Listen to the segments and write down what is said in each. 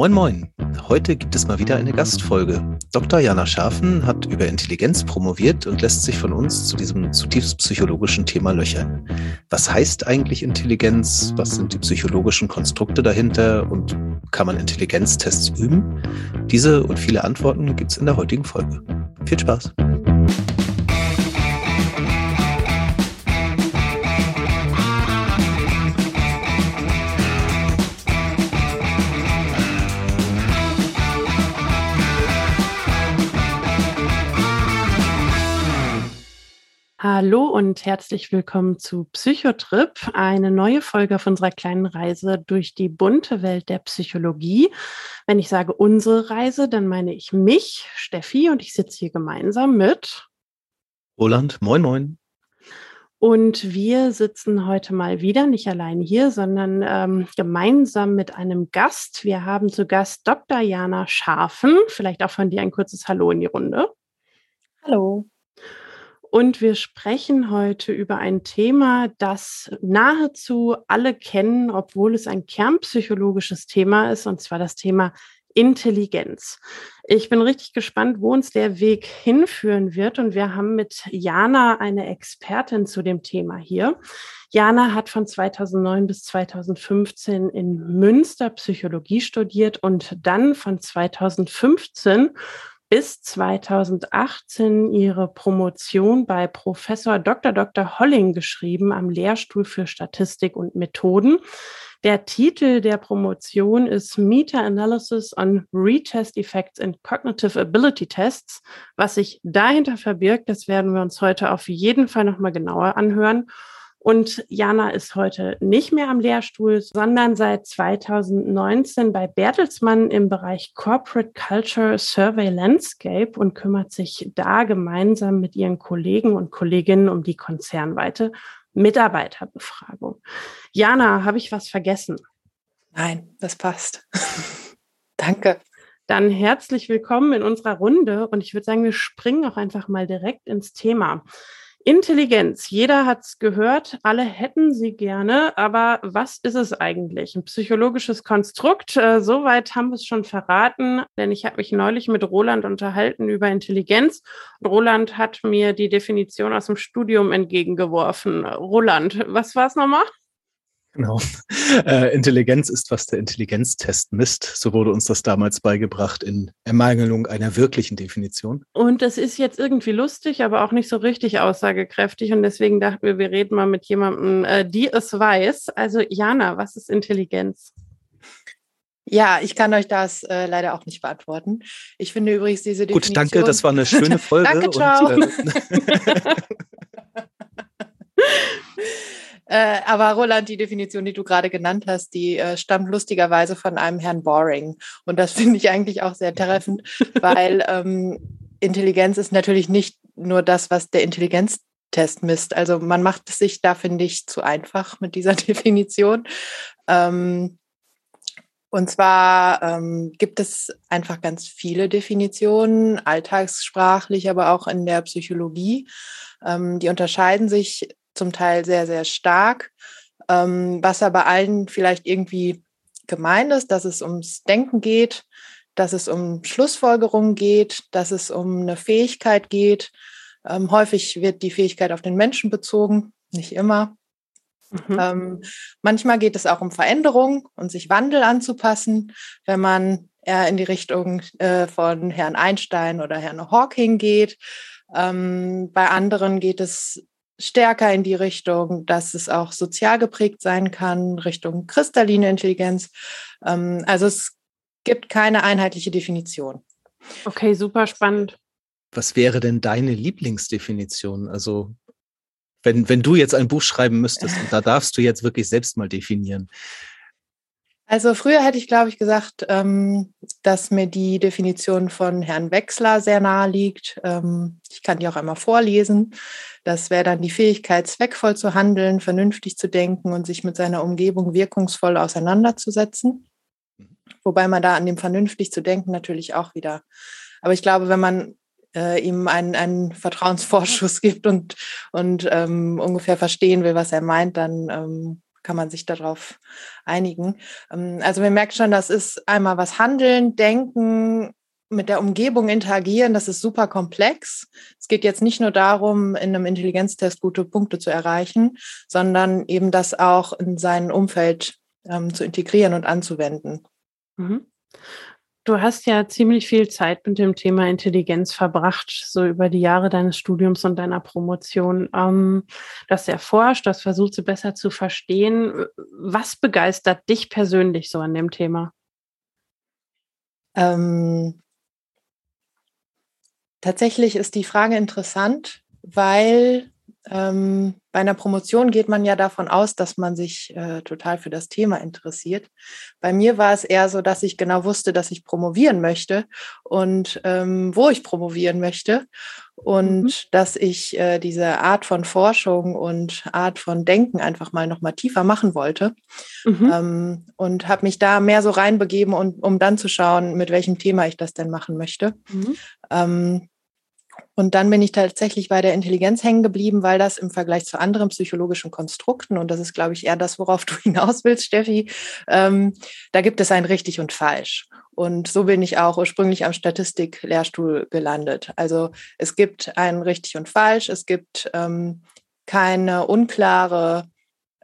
Moin Moin! Heute gibt es mal wieder eine Gastfolge. Dr. Jana Schafen hat über Intelligenz promoviert und lässt sich von uns zu diesem zutiefst psychologischen Thema löchern. Was heißt eigentlich Intelligenz? Was sind die psychologischen Konstrukte dahinter? Und kann man Intelligenztests üben? Diese und viele Antworten gibt es in der heutigen Folge. Viel Spaß! Hallo und herzlich willkommen zu Psychotrip, eine neue Folge auf unserer kleinen Reise durch die bunte Welt der Psychologie. Wenn ich sage unsere Reise, dann meine ich mich, Steffi, und ich sitze hier gemeinsam mit Roland. Moin, moin. Und wir sitzen heute mal wieder nicht allein hier, sondern ähm, gemeinsam mit einem Gast. Wir haben zu Gast Dr. Jana Schafen. Vielleicht auch von dir ein kurzes Hallo in die Runde. Hallo. Und wir sprechen heute über ein Thema, das nahezu alle kennen, obwohl es ein kernpsychologisches Thema ist, und zwar das Thema Intelligenz. Ich bin richtig gespannt, wo uns der Weg hinführen wird. Und wir haben mit Jana eine Expertin zu dem Thema hier. Jana hat von 2009 bis 2015 in Münster Psychologie studiert und dann von 2015 bis 2018 ihre Promotion bei Professor Dr. Dr. Holling geschrieben am Lehrstuhl für Statistik und Methoden. Der Titel der Promotion ist Meta-Analysis on Retest Effects in Cognitive Ability Tests. Was sich dahinter verbirgt, das werden wir uns heute auf jeden Fall nochmal genauer anhören. Und Jana ist heute nicht mehr am Lehrstuhl, sondern seit 2019 bei Bertelsmann im Bereich Corporate Culture Survey Landscape und kümmert sich da gemeinsam mit ihren Kollegen und Kolleginnen um die konzernweite Mitarbeiterbefragung. Jana, habe ich was vergessen? Nein, das passt. Danke. Dann herzlich willkommen in unserer Runde und ich würde sagen, wir springen auch einfach mal direkt ins Thema. Intelligenz, jeder hat es gehört, alle hätten sie gerne, aber was ist es eigentlich? Ein psychologisches Konstrukt, äh, soweit haben wir es schon verraten, denn ich habe mich neulich mit Roland unterhalten über Intelligenz. Roland hat mir die Definition aus dem Studium entgegengeworfen. Roland, was war es nochmal? Genau. Äh, Intelligenz ist, was der Intelligenztest misst. So wurde uns das damals beigebracht in Ermangelung einer wirklichen Definition. Und das ist jetzt irgendwie lustig, aber auch nicht so richtig aussagekräftig. Und deswegen dachten wir, wir reden mal mit jemandem, äh, die es weiß. Also Jana, was ist Intelligenz? Ja, ich kann euch das äh, leider auch nicht beantworten. Ich finde übrigens diese Definition... Gut, danke, das war eine schöne Folge. danke, ciao. Und, äh, aber Roland, die Definition, die du gerade genannt hast, die äh, stammt lustigerweise von einem Herrn Boring. Und das finde ich eigentlich auch sehr treffend, weil ähm, Intelligenz ist natürlich nicht nur das, was der Intelligenztest misst. Also man macht es sich da, finde ich, zu einfach mit dieser Definition. Ähm, und zwar ähm, gibt es einfach ganz viele Definitionen, alltagssprachlich, aber auch in der Psychologie. Ähm, die unterscheiden sich zum Teil sehr, sehr stark, ähm, was aber allen vielleicht irgendwie gemein ist, dass es ums Denken geht, dass es um Schlussfolgerungen geht, dass es um eine Fähigkeit geht. Ähm, häufig wird die Fähigkeit auf den Menschen bezogen, nicht immer. Mhm. Ähm, manchmal geht es auch um Veränderung und sich Wandel anzupassen, wenn man eher in die Richtung äh, von Herrn Einstein oder Herrn Hawking geht. Ähm, bei anderen geht es stärker in die Richtung, dass es auch sozial geprägt sein kann, Richtung kristalline Intelligenz. Ähm, also es gibt keine einheitliche Definition. Okay, super spannend. Was wäre denn deine Lieblingsdefinition? Also wenn, wenn du jetzt ein Buch schreiben müsstest, und da darfst du jetzt wirklich selbst mal definieren. Also früher hätte ich, glaube ich, gesagt, ähm, dass mir die Definition von Herrn Wechsler sehr nahe liegt. Ähm, ich kann die auch einmal vorlesen. Das wäre dann die Fähigkeit, zweckvoll zu handeln, vernünftig zu denken und sich mit seiner Umgebung wirkungsvoll auseinanderzusetzen. Wobei man da an dem vernünftig zu denken natürlich auch wieder. Aber ich glaube, wenn man äh, ihm einen, einen Vertrauensvorschuss gibt und, und ähm, ungefähr verstehen will, was er meint, dann ähm, kann man sich darauf einigen. Ähm, also man merkt schon, das ist einmal was Handeln, Denken, mit der Umgebung interagieren, das ist super komplex. Es geht jetzt nicht nur darum, in einem Intelligenztest gute Punkte zu erreichen, sondern eben das auch in sein Umfeld ähm, zu integrieren und anzuwenden. Mhm. Du hast ja ziemlich viel Zeit mit dem Thema Intelligenz verbracht, so über die Jahre deines Studiums und deiner Promotion. Ähm, du hast erforscht, du hast versucht, sie besser zu verstehen. Was begeistert dich persönlich so an dem Thema? Ähm, tatsächlich ist die Frage interessant, weil ähm, bei einer Promotion geht man ja davon aus, dass man sich äh, total für das Thema interessiert. Bei mir war es eher so, dass ich genau wusste, dass ich promovieren möchte und ähm, wo ich promovieren möchte und mhm. dass ich äh, diese Art von Forschung und Art von Denken einfach mal noch mal tiefer machen wollte mhm. ähm, und habe mich da mehr so reinbegeben und um dann zu schauen, mit welchem Thema ich das denn machen möchte. Mhm. Und dann bin ich tatsächlich bei der Intelligenz hängen geblieben, weil das im Vergleich zu anderen psychologischen Konstrukten, und das ist, glaube ich, eher das, worauf du hinaus willst, Steffi, ähm, da gibt es ein richtig und falsch. Und so bin ich auch ursprünglich am Statistik-Lehrstuhl gelandet. Also es gibt ein richtig und falsch, es gibt ähm, keine unklare,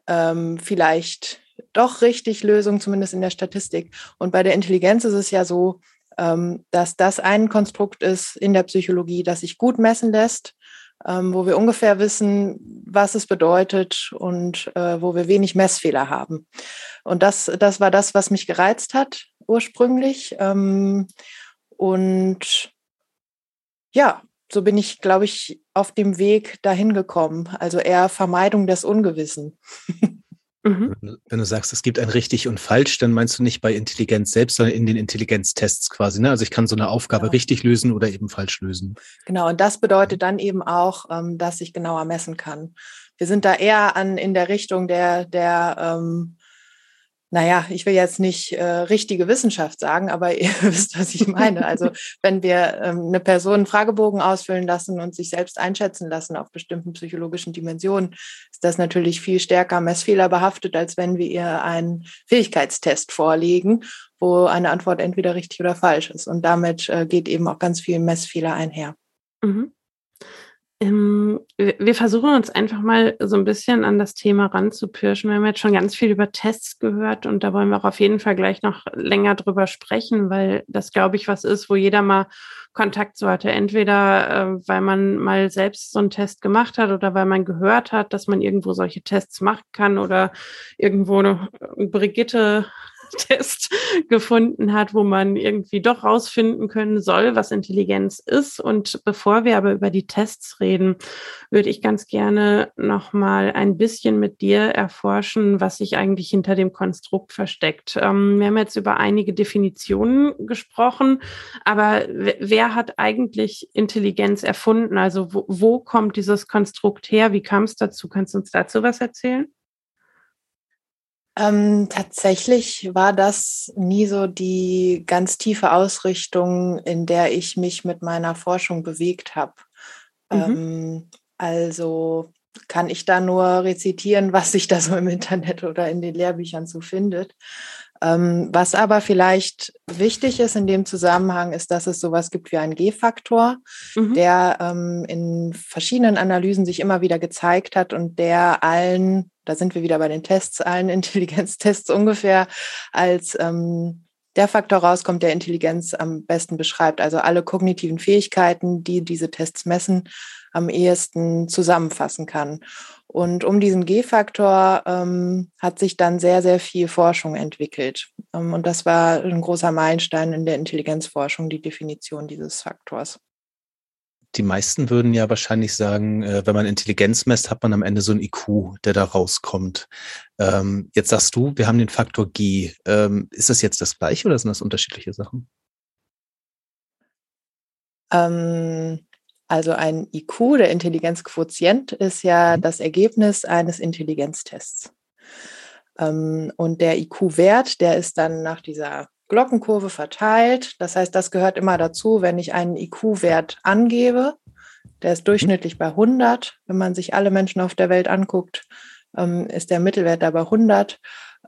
ähm, vielleicht doch richtig Lösung, zumindest in der Statistik. Und bei der Intelligenz ist es ja so, dass das ein Konstrukt ist in der Psychologie, das sich gut messen lässt, ähm, wo wir ungefähr wissen, was es bedeutet und äh, wo wir wenig Messfehler haben. Und das, das war das, was mich gereizt hat ursprünglich. Ähm, und ja, so bin ich, glaube ich, auf dem Weg dahin gekommen. Also eher Vermeidung des Ungewissen. Mhm. Wenn du sagst, es gibt ein richtig und falsch, dann meinst du nicht bei Intelligenz selbst, sondern in den Intelligenztests quasi. Ne? Also ich kann so eine Aufgabe genau. richtig lösen oder eben falsch lösen. Genau, und das bedeutet dann eben auch, ähm, dass ich genauer messen kann. Wir sind da eher an in der Richtung der, der ähm, naja, ich will jetzt nicht äh, richtige Wissenschaft sagen, aber ihr wisst, was ich meine. Also wenn wir ähm, eine Person einen Fragebogen ausfüllen lassen und sich selbst einschätzen lassen auf bestimmten psychologischen Dimensionen, ist das natürlich viel stärker Messfehler behaftet, als wenn wir ihr einen Fähigkeitstest vorlegen, wo eine Antwort entweder richtig oder falsch ist. Und damit äh, geht eben auch ganz viel Messfehler einher. Mhm. Ähm, wir versuchen uns einfach mal so ein bisschen an das Thema ranzupirschen. Wir haben jetzt schon ganz viel über Tests gehört und da wollen wir auch auf jeden Fall gleich noch länger drüber sprechen, weil das, glaube ich, was ist, wo jeder mal Kontakt zu hatte. Entweder äh, weil man mal selbst so einen Test gemacht hat oder weil man gehört hat, dass man irgendwo solche Tests machen kann oder irgendwo Brigitte Test gefunden hat, wo man irgendwie doch rausfinden können soll, was Intelligenz ist. Und bevor wir aber über die Tests reden, würde ich ganz gerne noch mal ein bisschen mit dir erforschen, was sich eigentlich hinter dem Konstrukt versteckt. Ähm, wir haben jetzt über einige Definitionen gesprochen, aber wer hat eigentlich Intelligenz erfunden? Also wo, wo kommt dieses Konstrukt her? Wie kam es dazu? Kannst du uns dazu was erzählen? Ähm, tatsächlich war das nie so die ganz tiefe Ausrichtung, in der ich mich mit meiner Forschung bewegt habe. Mhm. Ähm, also kann ich da nur rezitieren, was sich da so im Internet oder in den Lehrbüchern so findet. Ähm, was aber vielleicht wichtig ist in dem Zusammenhang, ist, dass es sowas gibt wie einen G-Faktor, mhm. der ähm, in verschiedenen Analysen sich immer wieder gezeigt hat und der allen, da sind wir wieder bei den Tests, allen Intelligenztests ungefähr als ähm, der Faktor rauskommt, der Intelligenz am besten beschreibt. Also alle kognitiven Fähigkeiten, die diese Tests messen, am ehesten zusammenfassen kann. Und um diesen G-Faktor ähm, hat sich dann sehr, sehr viel Forschung entwickelt. Ähm, und das war ein großer Meilenstein in der Intelligenzforschung, die Definition dieses Faktors. Die meisten würden ja wahrscheinlich sagen, äh, wenn man Intelligenz messt, hat man am Ende so ein IQ, der da rauskommt. Ähm, jetzt sagst du, wir haben den Faktor G. Ähm, ist das jetzt das gleiche oder sind das unterschiedliche Sachen? Ähm, also ein IQ, der Intelligenzquotient, ist ja mhm. das Ergebnis eines Intelligenztests. Ähm, und der IQ-Wert, der ist dann nach dieser Glockenkurve verteilt. Das heißt, das gehört immer dazu, wenn ich einen IQ-Wert angebe. Der ist mhm. durchschnittlich bei 100. Wenn man sich alle Menschen auf der Welt anguckt, ähm, ist der Mittelwert dabei 100.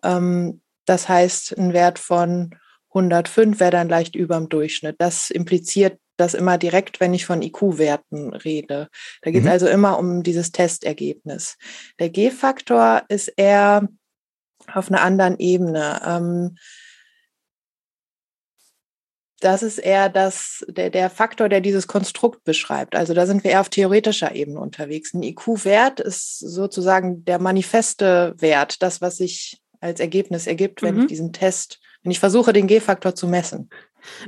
Ähm, das heißt, ein Wert von 105 wäre dann leicht über dem Durchschnitt. Das impliziert das immer direkt, wenn ich von IQ-Werten rede. Da geht es mhm. also immer um dieses Testergebnis. Der G-Faktor ist eher auf einer anderen Ebene. Ähm, das ist eher das, der, der Faktor, der dieses Konstrukt beschreibt. Also da sind wir eher auf theoretischer Ebene unterwegs. Ein IQ-Wert ist sozusagen der manifeste Wert, das, was sich als Ergebnis ergibt, wenn mhm. ich diesen Test, wenn ich versuche, den G-Faktor zu messen.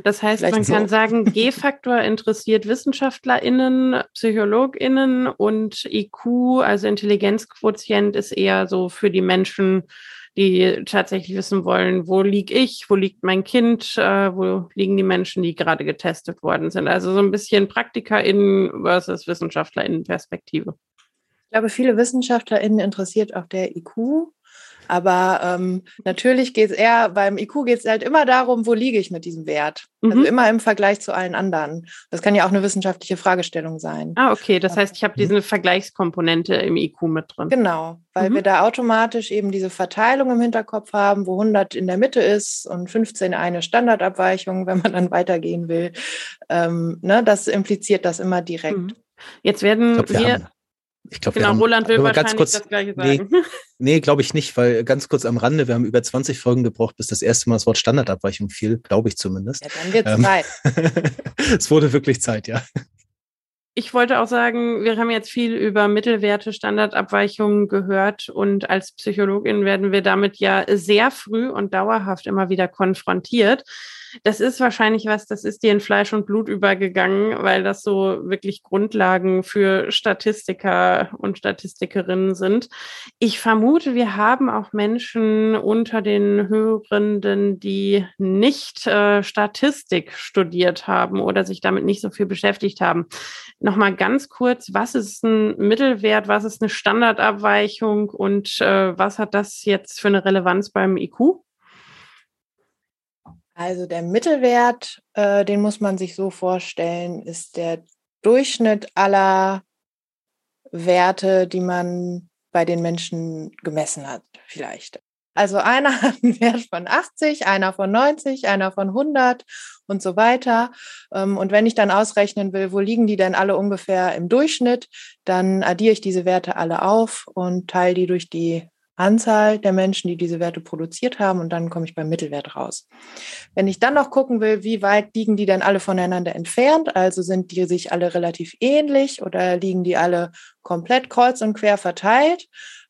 Das heißt, Vielleicht man so. kann sagen, G-Faktor interessiert WissenschaftlerInnen, PsychologInnen und IQ, also Intelligenzquotient, ist eher so für die Menschen, die tatsächlich wissen wollen, wo liege ich, wo liegt mein Kind, äh, wo liegen die Menschen, die gerade getestet worden sind. Also so ein bisschen PraktikerInnen versus WissenschaftlerInnen-Perspektive. Ich glaube, viele WissenschaftlerInnen interessiert auch der IQ aber ähm, natürlich geht es eher, beim IQ geht es halt immer darum, wo liege ich mit diesem Wert. Also mhm. Also immer im Vergleich zu allen anderen. Das kann ja auch eine wissenschaftliche Fragestellung sein. Ah, okay. Das heißt, ich habe diese mhm. Vergleichskomponente im IQ mit drin. Genau, weil mhm. wir da automatisch eben diese Verteilung im Hinterkopf haben, wo 100 in der Mitte ist und 15 eine Standardabweichung, wenn man dann weitergehen will. Ähm, ne, das impliziert das immer direkt. Mhm. Jetzt werden glaub, wir, wir ich glaube, genau, Roland will wahrscheinlich kurz, das Gleiche sagen. Nee, nee glaube ich nicht, weil ganz kurz am Rande, wir haben über 20 Folgen gebraucht, bis das erste Mal das Wort Standardabweichung fiel, glaube ich zumindest. Ja, dann wird ähm, Zeit. es wurde wirklich Zeit, ja. Ich wollte auch sagen, wir haben jetzt viel über Mittelwerte, Standardabweichungen gehört und als Psychologin werden wir damit ja sehr früh und dauerhaft immer wieder konfrontiert das ist wahrscheinlich was, das ist dir in Fleisch und Blut übergegangen, weil das so wirklich Grundlagen für Statistiker und Statistikerinnen sind. Ich vermute, wir haben auch Menschen unter den Hörenden, die nicht äh, Statistik studiert haben oder sich damit nicht so viel beschäftigt haben. Nochmal ganz kurz, was ist ein Mittelwert, was ist eine Standardabweichung und äh, was hat das jetzt für eine Relevanz beim IQ? Also der Mittelwert, äh, den muss man sich so vorstellen, ist der Durchschnitt aller Werte, die man bei den Menschen gemessen hat, vielleicht. Also einer hat einen Wert von 80, einer von 90, einer von 100 und so weiter. Ähm, und wenn ich dann ausrechnen will, wo liegen die denn alle ungefähr im Durchschnitt, dann addiere ich diese Werte alle auf und teile die durch die Anzahl der Menschen, die diese Werte produziert haben und dann komme ich beim Mittelwert raus. Wenn ich dann noch gucken will, wie weit liegen die denn alle voneinander entfernt, also sind die sich alle relativ ähnlich oder liegen die alle komplett kreuz und quer verteilt,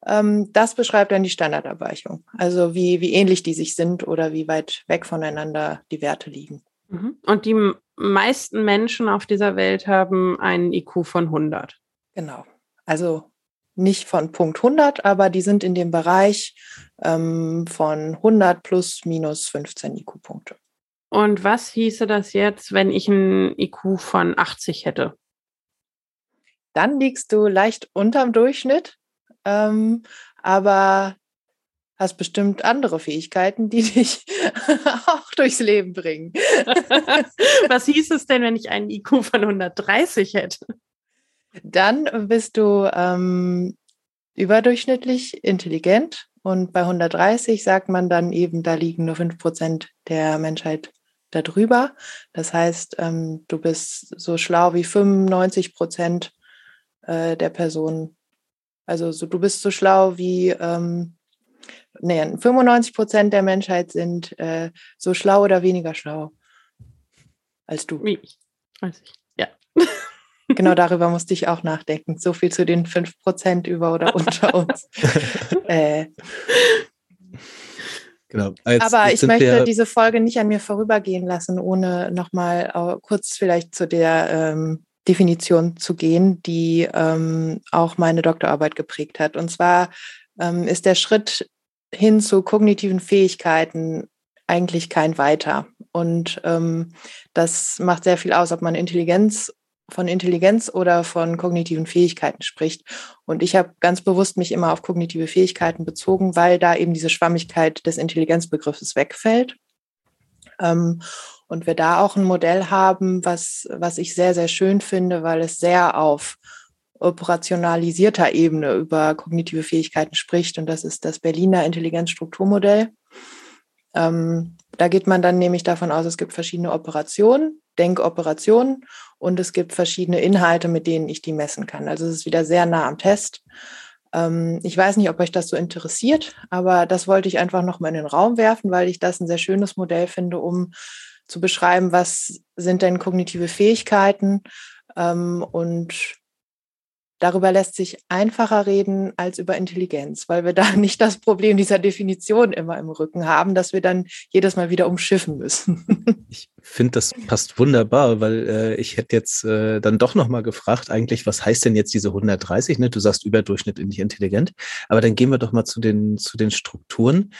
ähm, das beschreibt dann die Standardabweichung, also wie, wie ähnlich die sich sind oder wie weit weg voneinander die Werte liegen. Mhm. Und die meisten Menschen auf dieser Welt haben einen IQ von 100. Genau. Also nicht von Punkt 100, aber die sind in dem Bereich ähm, von 100 plus minus 15 IQ-Punkte. Und was hieße das jetzt, wenn ich ein IQ von 80 hätte? Dann liegst du leicht unterm Durchschnitt, ähm, aber hast bestimmt andere Fähigkeiten, die dich auch durchs Leben bringen. was hieß es denn, wenn ich einen IQ von 130 hätte? Dann bist du ähm, überdurchschnittlich intelligent und bei 130 sagt man dann eben, da liegen nur 5 Prozent der Menschheit darüber. Das heißt, ähm, du bist so schlau wie 95 Prozent äh, der Personen. Also so, du bist so schlau wie, ähm, nee, 95 Prozent der Menschheit sind äh, so schlau oder weniger schlau als du. Wie ich. Weiß ich. Ja. Genau darüber musste ich auch nachdenken. So viel zu den 5% über oder unter uns. äh. Genau. Jetzt, Aber jetzt ich möchte diese Folge nicht an mir vorübergehen lassen, ohne nochmal kurz vielleicht zu der ähm, Definition zu gehen, die ähm, auch meine Doktorarbeit geprägt hat. Und zwar ähm, ist der Schritt hin zu kognitiven Fähigkeiten eigentlich kein weiter. Und ähm, das macht sehr viel aus, ob man Intelligenz von Intelligenz oder von kognitiven Fähigkeiten spricht. Und ich habe ganz bewusst mich immer auf kognitive Fähigkeiten bezogen, weil da eben diese Schwammigkeit des Intelligenzbegriffes wegfällt. Ähm, und wir da auch ein Modell haben, was, was ich sehr, sehr schön finde, weil es sehr auf operationalisierter Ebene über kognitive Fähigkeiten spricht. Und das ist das Berliner Intelligenzstrukturmodell. Ähm, da geht man dann nämlich davon aus, es gibt verschiedene Operationen, Denkoperationen und es gibt verschiedene Inhalte, mit denen ich die messen kann. Also es ist wieder sehr nah am Test. Ähm, ich weiß nicht, ob euch das so interessiert, aber das wollte ich einfach nochmal in den Raum werfen, weil ich das ein sehr schönes Modell finde, um zu beschreiben, was sind denn kognitive Fähigkeiten ähm, und Darüber lässt sich einfacher reden als über Intelligenz, weil wir da nicht das Problem dieser Definition immer im Rücken haben, dass wir dann jedes Mal wieder umschiffen müssen. Ich finde, das passt wunderbar, weil äh, ich hätte jetzt äh, dann doch nochmal gefragt, eigentlich, was heißt denn jetzt diese 130? Ne? Du sagst überdurchschnittlich intelligent, aber dann gehen wir doch mal zu den, zu den Strukturen.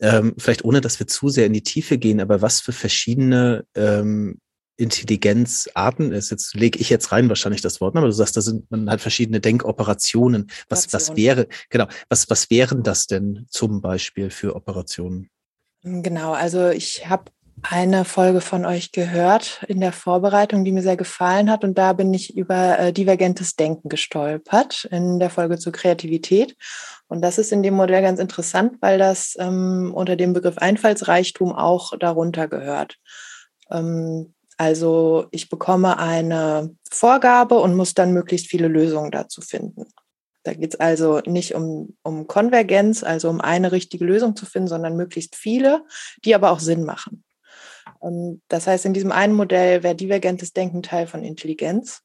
Ähm, vielleicht ohne, dass wir zu sehr in die Tiefe gehen, aber was für verschiedene ähm, Intelligenzarten ist. Jetzt lege ich jetzt rein wahrscheinlich das Wort, aber du sagst, da sind man hat verschiedene Denkoperationen. Was, was wäre, genau, was, was wären das denn zum Beispiel für Operationen? Genau, also ich habe eine Folge von euch gehört in der Vorbereitung, die mir sehr gefallen hat. Und da bin ich über äh, divergentes Denken gestolpert in der Folge zur Kreativität. Und das ist in dem Modell ganz interessant, weil das ähm, unter dem Begriff Einfallsreichtum auch darunter gehört. Ähm, also ich bekomme eine Vorgabe und muss dann möglichst viele Lösungen dazu finden. Da geht es also nicht um, um Konvergenz, also um eine richtige Lösung zu finden, sondern möglichst viele, die aber auch Sinn machen. Ähm, das heißt, in diesem einen Modell wäre divergentes Denken Teil von Intelligenz.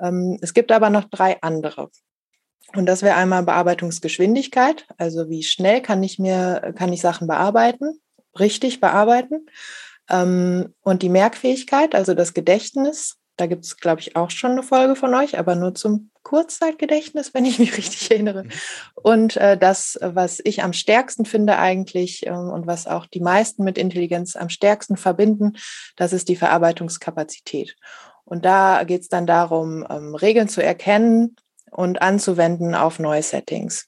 Ähm, es gibt aber noch drei andere. Und das wäre einmal Bearbeitungsgeschwindigkeit, also wie schnell kann ich mir, kann ich Sachen bearbeiten, richtig bearbeiten. Ähm, und die Merkfähigkeit, also das Gedächtnis, da gibt es, glaube ich, auch schon eine Folge von euch, aber nur zum Kurzzeitgedächtnis, wenn ich mich richtig erinnere. Mhm. Und äh, das, was ich am stärksten finde eigentlich äh, und was auch die meisten mit Intelligenz am stärksten verbinden, das ist die Verarbeitungskapazität. Und da geht es dann darum, ähm, Regeln zu erkennen und anzuwenden auf neue Settings.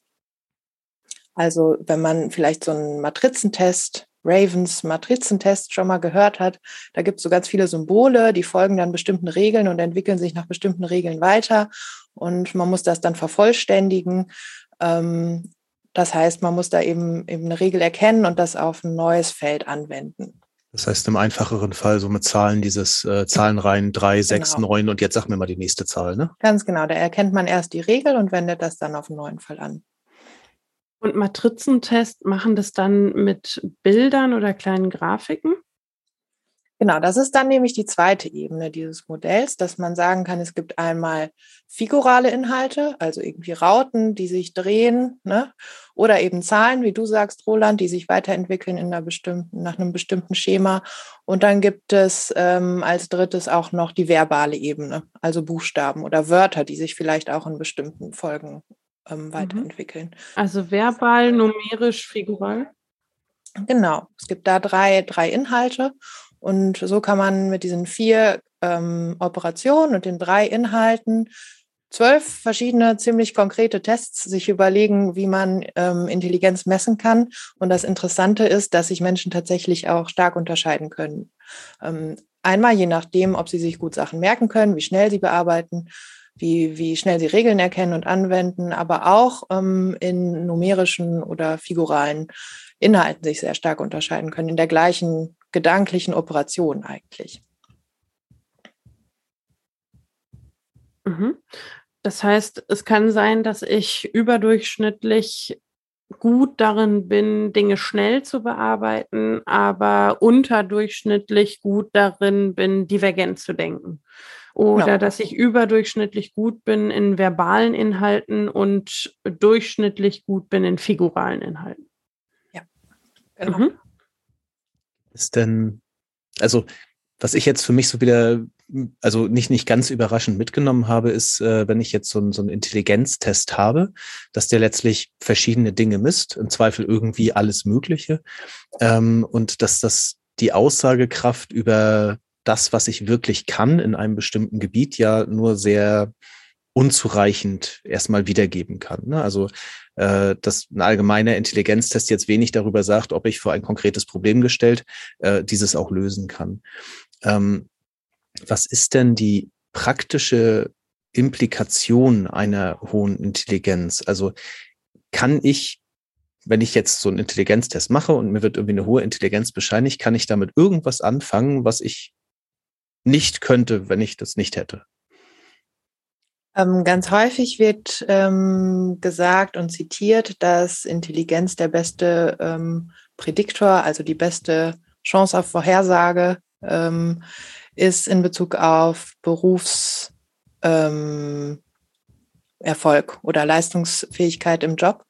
Also wenn man vielleicht so einen Matrizentest Ravens Matrizentest schon mal gehört hat. Da gibt es so ganz viele Symbole, die folgen dann bestimmten Regeln und entwickeln sich nach bestimmten Regeln weiter. Und man muss das dann vervollständigen. Ähm, das heißt, man muss da eben, eben eine Regel erkennen und das auf ein neues Feld anwenden. Das heißt im einfacheren Fall so mit Zahlen dieses äh, Zahlenreihen 3, 6, genau. 9 und jetzt sag mir mal die nächste Zahl, ne? Ganz genau, da erkennt man erst die Regel und wendet das dann auf einen neuen Fall an. Und Matrizentest machen das dann mit Bildern oder kleinen Grafiken? Genau, das ist dann nämlich die zweite Ebene dieses Modells, dass man sagen kann, es gibt einmal figurale Inhalte, also irgendwie Rauten, die sich drehen, ne? oder eben Zahlen, wie du sagst, Roland, die sich weiterentwickeln in einer bestimmten, nach einem bestimmten Schema. Und dann gibt es ähm, als drittes auch noch die verbale Ebene, also Buchstaben oder Wörter, die sich vielleicht auch in bestimmten Folgen ähm, mhm. weiterentwickeln. Also verbal, numerisch, figural? Genau. Es gibt da drei, drei Inhalte und so kann man mit diesen vier ähm, Operationen und den drei Inhalten zwölf verschiedene ziemlich konkrete Tests sich überlegen, wie man ähm, Intelligenz messen kann. Und das Interessante ist, dass sich Menschen tatsächlich auch stark unterscheiden können. Ähm, einmal je nachdem, ob sie sich gut Sachen merken können, wie schnell sie bearbeiten wie, wie schnell sie Regeln erkennen und anwenden, aber auch ähm, in numerischen oder figuralen Inhalten sich sehr stark unterscheiden können, in der gleichen gedanklichen Operation eigentlich. Mhm. Das heißt, es kann sein, dass ich überdurchschnittlich gut darin bin, Dinge schnell zu bearbeiten, aber unterdurchschnittlich gut darin bin, divergent zu denken oder ja. dass ich überdurchschnittlich gut bin in verbalen Inhalten und durchschnittlich gut bin in figuralen Inhalten. Ja, genau. Mhm. Ist denn, also was ich jetzt für mich so wieder, also nicht, nicht ganz überraschend mitgenommen habe, ist, äh, wenn ich jetzt so, ein, so einen Intelligenztest habe, dass der letztlich verschiedene Dinge misst, im Zweifel irgendwie alles Mögliche, ähm, und dass das die Aussagekraft über das, was ich wirklich kann in einem bestimmten Gebiet, ja nur sehr unzureichend erstmal wiedergeben kann. Ne? Also äh, dass ein allgemeiner Intelligenztest jetzt wenig darüber sagt, ob ich vor ein konkretes Problem gestellt äh, dieses auch lösen kann. Ähm, was ist denn die praktische Implikation einer hohen Intelligenz? Also kann ich, wenn ich jetzt so einen Intelligenztest mache und mir wird irgendwie eine hohe Intelligenz bescheinigt, kann ich damit irgendwas anfangen, was ich nicht könnte, wenn ich das nicht hätte? Ähm, ganz häufig wird ähm, gesagt und zitiert, dass Intelligenz der beste ähm, Prädiktor, also die beste Chance auf Vorhersage ähm, ist in Bezug auf Berufserfolg ähm, oder Leistungsfähigkeit im Job.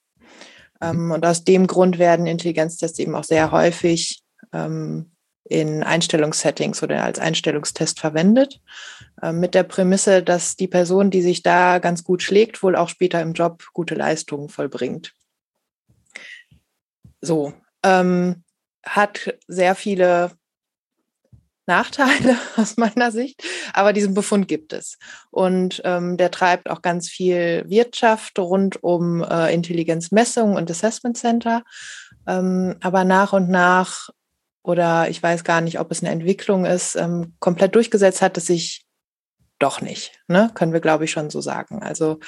Ähm, und aus dem Grund werden Intelligenztests eben auch sehr häufig in Einstellungssettings oder als Einstellungstest verwendet, äh, mit der Prämisse, dass die Person, die sich da ganz gut schlägt, wohl auch später im Job gute Leistungen vollbringt. So, ähm, hat sehr viele Nachteile aus meiner Sicht, aber diesen Befund gibt es. Und ähm, der treibt auch ganz viel Wirtschaft rund um äh, Intelligenzmessung und Assessment Center. Ähm, aber nach und nach oder ich weiß gar nicht, ob es eine Entwicklung ist, ähm, komplett durchgesetzt hat es sich doch nicht. Ne? Können wir, glaube ich, schon so sagen. Also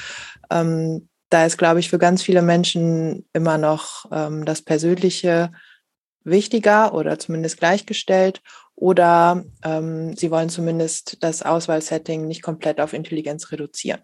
ähm, da ist, glaube ich, für ganz viele Menschen immer noch ähm, das Persönliche wichtiger oder zumindest gleichgestellt. Oder ähm, sie wollen zumindest das Auswahlsetting nicht komplett auf Intelligenz reduzieren.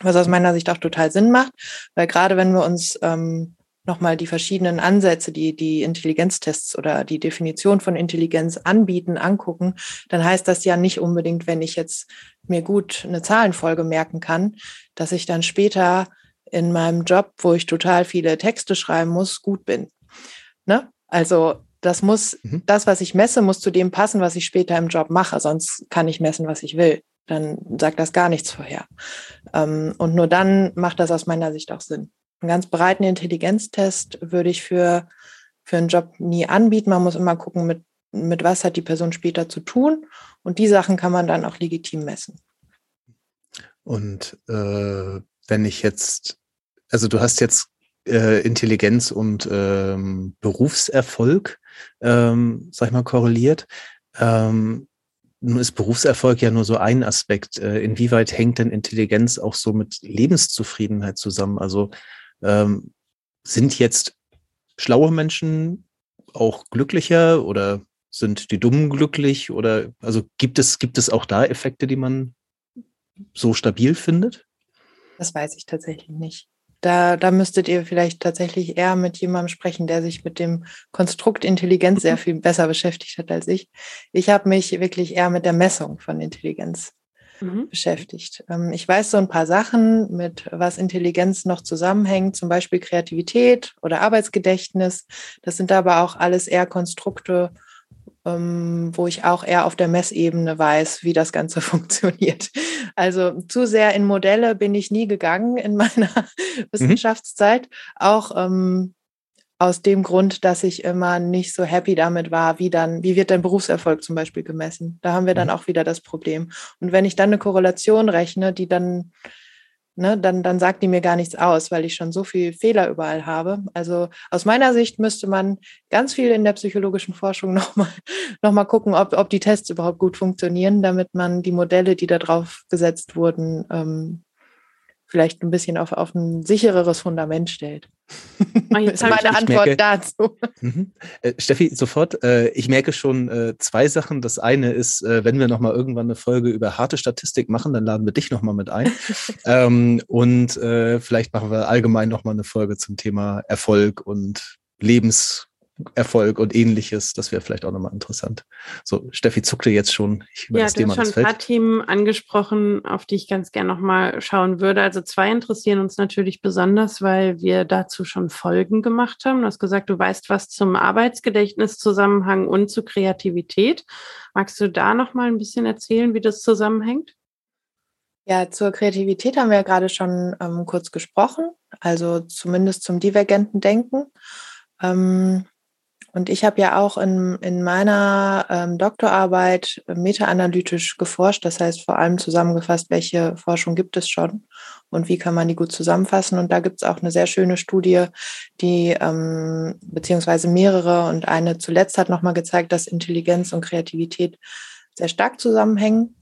Was aus meiner Sicht auch total Sinn macht, weil gerade wenn wir uns ähm, nochmal die verschiedenen Ansätze, die die Intelligenztests oder die Definition von Intelligenz anbieten, angucken, dann heißt das ja nicht unbedingt, wenn ich jetzt mir gut eine Zahlenfolge merken kann, dass ich dann später in meinem Job, wo ich total viele Texte schreiben muss, gut bin. Ne? Also das muss, mhm. das, was ich messe, muss zu dem passen, was ich später im Job mache. Sonst kann ich messen, was ich will. Dann sagt das gar nichts vorher. Ähm, und nur dann macht das aus meiner Sicht auch Sinn. Einen ganz breiten Intelligenztest würde ich für, für einen Job nie anbieten. Man muss immer gucken, mit, mit was hat die Person später zu tun. Und die Sachen kann man dann auch legitim messen. Und äh, wenn ich jetzt, also du hast jetzt äh, Intelligenz und ähm, Berufserfolg, ähm, sag ich mal, korreliert. Ähm, nun ist Berufserfolg ja nur so ein Aspekt. Äh, inwieweit hängt denn Intelligenz auch so mit Lebenszufriedenheit zusammen? Also ähm, sind jetzt schlaue Menschen auch glücklicher oder sind die Dummen glücklich? Oder also gibt es, gibt es auch da Effekte, die man so stabil findet? Das weiß ich tatsächlich nicht. Da, da müsstet ihr vielleicht tatsächlich eher mit jemandem sprechen, der sich mit dem Konstrukt Intelligenz sehr viel besser beschäftigt hat als ich. Ich habe mich wirklich eher mit der Messung von Intelligenz mhm. beschäftigt. Ähm, ich weiß so ein paar Sachen, mit was Intelligenz noch zusammenhängt, zum Beispiel Kreativität oder Arbeitsgedächtnis. Das sind aber auch alles eher Konstrukte, ähm, wo ich auch eher auf der Messebene weiß, wie das Ganze funktioniert. Also zu sehr in Modelle bin ich nie gegangen in meiner mhm. Wissenschaftszeit. Auch ähm, aus dem Grund, dass ich immer nicht so happy damit war, wie dann, wie wird dein Berufserfolg zum Beispiel gemessen? Da haben wir dann mhm. auch wieder das Problem. Und wenn ich dann eine Korrelation rechne, die dann, ne, dann, dann sagt die mir gar nichts aus, weil ich schon so viel Fehler überall habe. Also aus meiner Sicht müsste man ganz viel in der psychologischen Forschung nochmal noch mal gucken, ob, ob die Tests überhaupt gut funktionieren, damit man die Modelle, die da drauf gesetzt wurden, ähm, vielleicht ein bisschen auf, auf ein sichereres Fundament stellt. Ah, das ist meine Antwort merke, dazu. Mhm. Äh, Steffi, sofort, äh, ich merke schon äh, zwei Sachen. Das eine ist, äh, wenn wir nochmal irgendwann eine Folge über harte Statistik machen, dann laden wir dich nochmal mit ein. ähm, und äh, vielleicht machen wir allgemein nochmal eine Folge zum Thema Erfolg und Lebens Erfolg und ähnliches. Das wäre vielleicht auch nochmal interessant. So, Steffi zuckte jetzt schon. Ich ja, das du hast schon ein paar Themen angesprochen, auf die ich ganz gerne nochmal schauen würde. Also zwei interessieren uns natürlich besonders, weil wir dazu schon Folgen gemacht haben. Du hast gesagt, du weißt was zum Arbeitsgedächtniszusammenhang und zu Kreativität. Magst du da nochmal ein bisschen erzählen, wie das zusammenhängt? Ja, zur Kreativität haben wir ja gerade schon ähm, kurz gesprochen, also zumindest zum divergenten Denken. Ähm, und ich habe ja auch in, in meiner ähm, Doktorarbeit meta-analytisch geforscht, das heißt vor allem zusammengefasst, welche Forschung gibt es schon und wie kann man die gut zusammenfassen. Und da gibt es auch eine sehr schöne Studie, die ähm, beziehungsweise mehrere und eine zuletzt hat nochmal gezeigt, dass Intelligenz und Kreativität sehr stark zusammenhängen.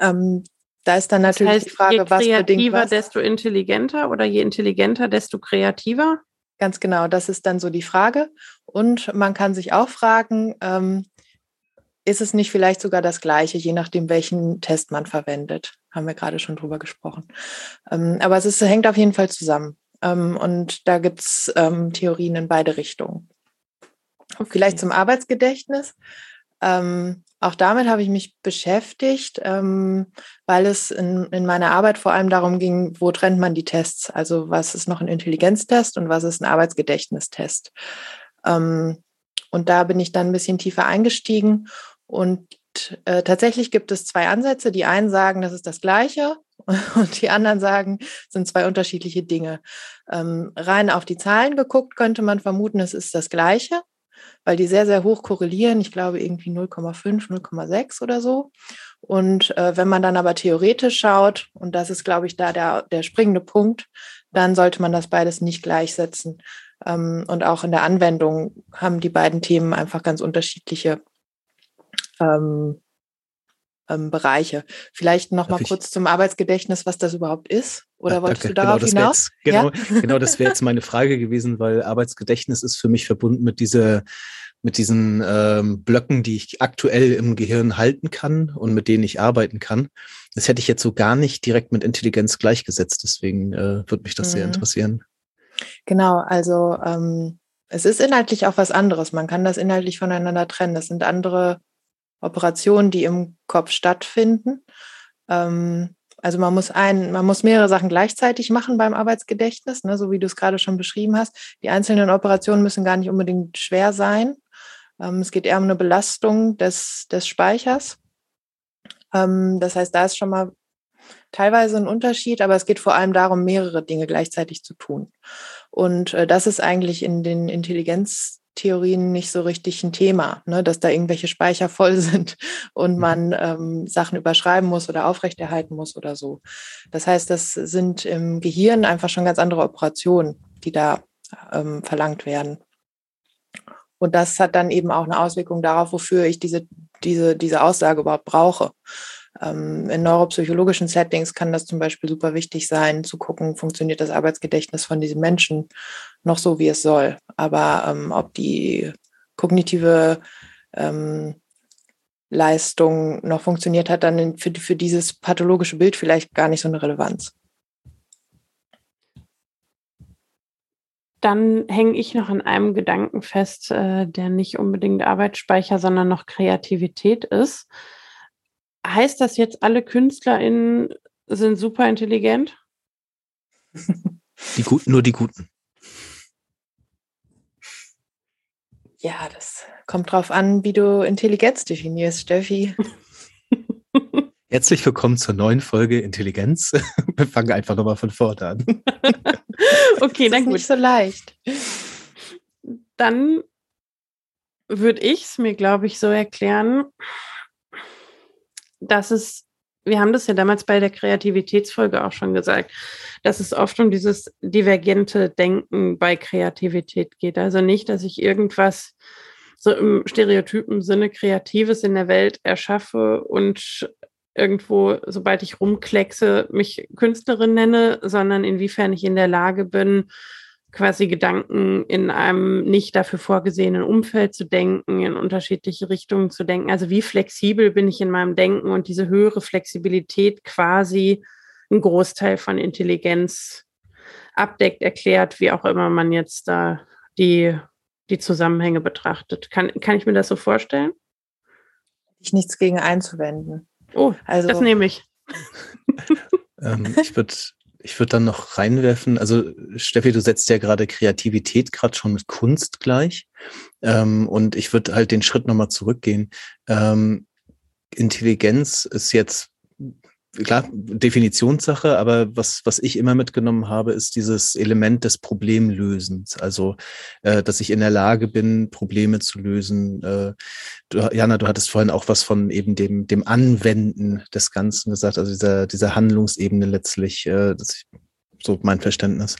Ähm, da ist dann natürlich das heißt, die Frage, je was bedingt was. desto intelligenter oder je intelligenter, desto kreativer? Ganz genau, das ist dann so die Frage. Und man kann sich auch fragen, ähm, ist es nicht vielleicht sogar das Gleiche, je nachdem, welchen Test man verwendet? Haben wir gerade schon drüber gesprochen. Ähm, aber es ist, hängt auf jeden Fall zusammen. Ähm, und da gibt es ähm, Theorien in beide Richtungen. Okay. Vielleicht zum Arbeitsgedächtnis. Ähm, auch damit habe ich mich beschäftigt, ähm, weil es in, in meiner Arbeit vor allem darum ging, wo trennt man die Tests? Also was ist noch ein Intelligenztest und was ist ein Arbeitsgedächtnistest? Ähm, und da bin ich dann ein bisschen tiefer eingestiegen und äh, tatsächlich gibt es zwei Ansätze. Die einen sagen, das ist das Gleiche und die anderen sagen, es sind zwei unterschiedliche Dinge. Ähm, rein auf die Zahlen geguckt könnte man vermuten, es ist das Gleiche weil die sehr, sehr hoch korrelieren. Ich glaube irgendwie 0,5, 0,6 oder so. Und äh, wenn man dann aber theoretisch schaut, und das ist, glaube ich, da der, der springende Punkt, dann sollte man das beides nicht gleichsetzen. Ähm, und auch in der Anwendung haben die beiden Themen einfach ganz unterschiedliche ähm, ähm, Bereiche. Vielleicht noch Darf mal kurz zum Arbeitsgedächtnis, was das überhaupt ist. Oder ja, wolltest danke. du darauf genau, hinaus? Jetzt, genau, ja? genau, das wäre jetzt meine Frage gewesen, weil Arbeitsgedächtnis ist für mich verbunden mit dieser mit diesen ähm, Blöcken, die ich aktuell im Gehirn halten kann und mit denen ich arbeiten kann. Das hätte ich jetzt so gar nicht direkt mit Intelligenz gleichgesetzt. Deswegen äh, würde mich das mhm. sehr interessieren. Genau, also ähm, es ist inhaltlich auch was anderes. Man kann das inhaltlich voneinander trennen. Das sind andere Operationen, die im Kopf stattfinden. Ähm, also man muss ein, man muss mehrere Sachen gleichzeitig machen beim Arbeitsgedächtnis, ne, so wie du es gerade schon beschrieben hast. Die einzelnen Operationen müssen gar nicht unbedingt schwer sein. Ähm, es geht eher um eine Belastung des, des Speichers. Ähm, das heißt, da ist schon mal teilweise ein Unterschied, aber es geht vor allem darum, mehrere Dinge gleichzeitig zu tun. Und äh, das ist eigentlich in den Intelligenz Theorien nicht so richtig ein Thema, ne? dass da irgendwelche Speicher voll sind und mhm. man ähm, Sachen überschreiben muss oder aufrechterhalten muss oder so. Das heißt, das sind im Gehirn einfach schon ganz andere Operationen, die da ähm, verlangt werden. Und das hat dann eben auch eine Auswirkung darauf, wofür ich diese, diese, diese Aussage überhaupt brauche. Ähm, in neuropsychologischen Settings kann das zum Beispiel super wichtig sein, zu gucken, funktioniert das Arbeitsgedächtnis von diesem Menschen noch so, wie es soll. Aber ähm, ob die kognitive ähm, Leistung noch funktioniert hat, dann für, für dieses pathologische Bild vielleicht gar nicht so eine Relevanz. Dann hänge ich noch an einem Gedanken fest, äh, der nicht unbedingt Arbeitsspeicher, sondern noch Kreativität ist. Heißt das jetzt, alle KünstlerInnen sind super intelligent? Die Guten, nur die Guten. Ja, das kommt drauf an, wie du Intelligenz definierst, Steffi. Herzlich willkommen zur neuen Folge Intelligenz. Wir fangen einfach nochmal von vorne an. okay, dann gut. Nicht so leicht. Dann würde ich es mir, glaube ich, so erklären, dass es, wir haben das ja damals bei der Kreativitätsfolge auch schon gesagt, dass es oft um dieses divergente Denken bei Kreativität geht. Also nicht, dass ich irgendwas so im stereotypen Sinne Kreatives in der Welt erschaffe und irgendwo, sobald ich rumkleckse, mich Künstlerin nenne, sondern inwiefern ich in der Lage bin, quasi Gedanken in einem nicht dafür vorgesehenen Umfeld zu denken, in unterschiedliche Richtungen zu denken. Also wie flexibel bin ich in meinem Denken und diese höhere Flexibilität quasi ein Großteil von Intelligenz abdeckt, erklärt, wie auch immer man jetzt da die, die Zusammenhänge betrachtet. Kann, kann ich mir das so vorstellen? Ich nichts gegen einzuwenden. Oh, also, das nehme ich. ähm, ich würde ich würde dann noch reinwerfen, also Steffi, du setzt ja gerade Kreativität gerade schon mit Kunst gleich. Ähm, und ich würde halt den Schritt nochmal zurückgehen. Ähm, Intelligenz ist jetzt klar, Definitionssache, aber was, was ich immer mitgenommen habe, ist dieses Element des Problemlösens. Also, äh, dass ich in der Lage bin, Probleme zu lösen. Äh, du, Jana, du hattest vorhin auch was von eben dem, dem Anwenden des Ganzen gesagt, also dieser, dieser Handlungsebene letztlich, äh, das ist so mein Verständnis.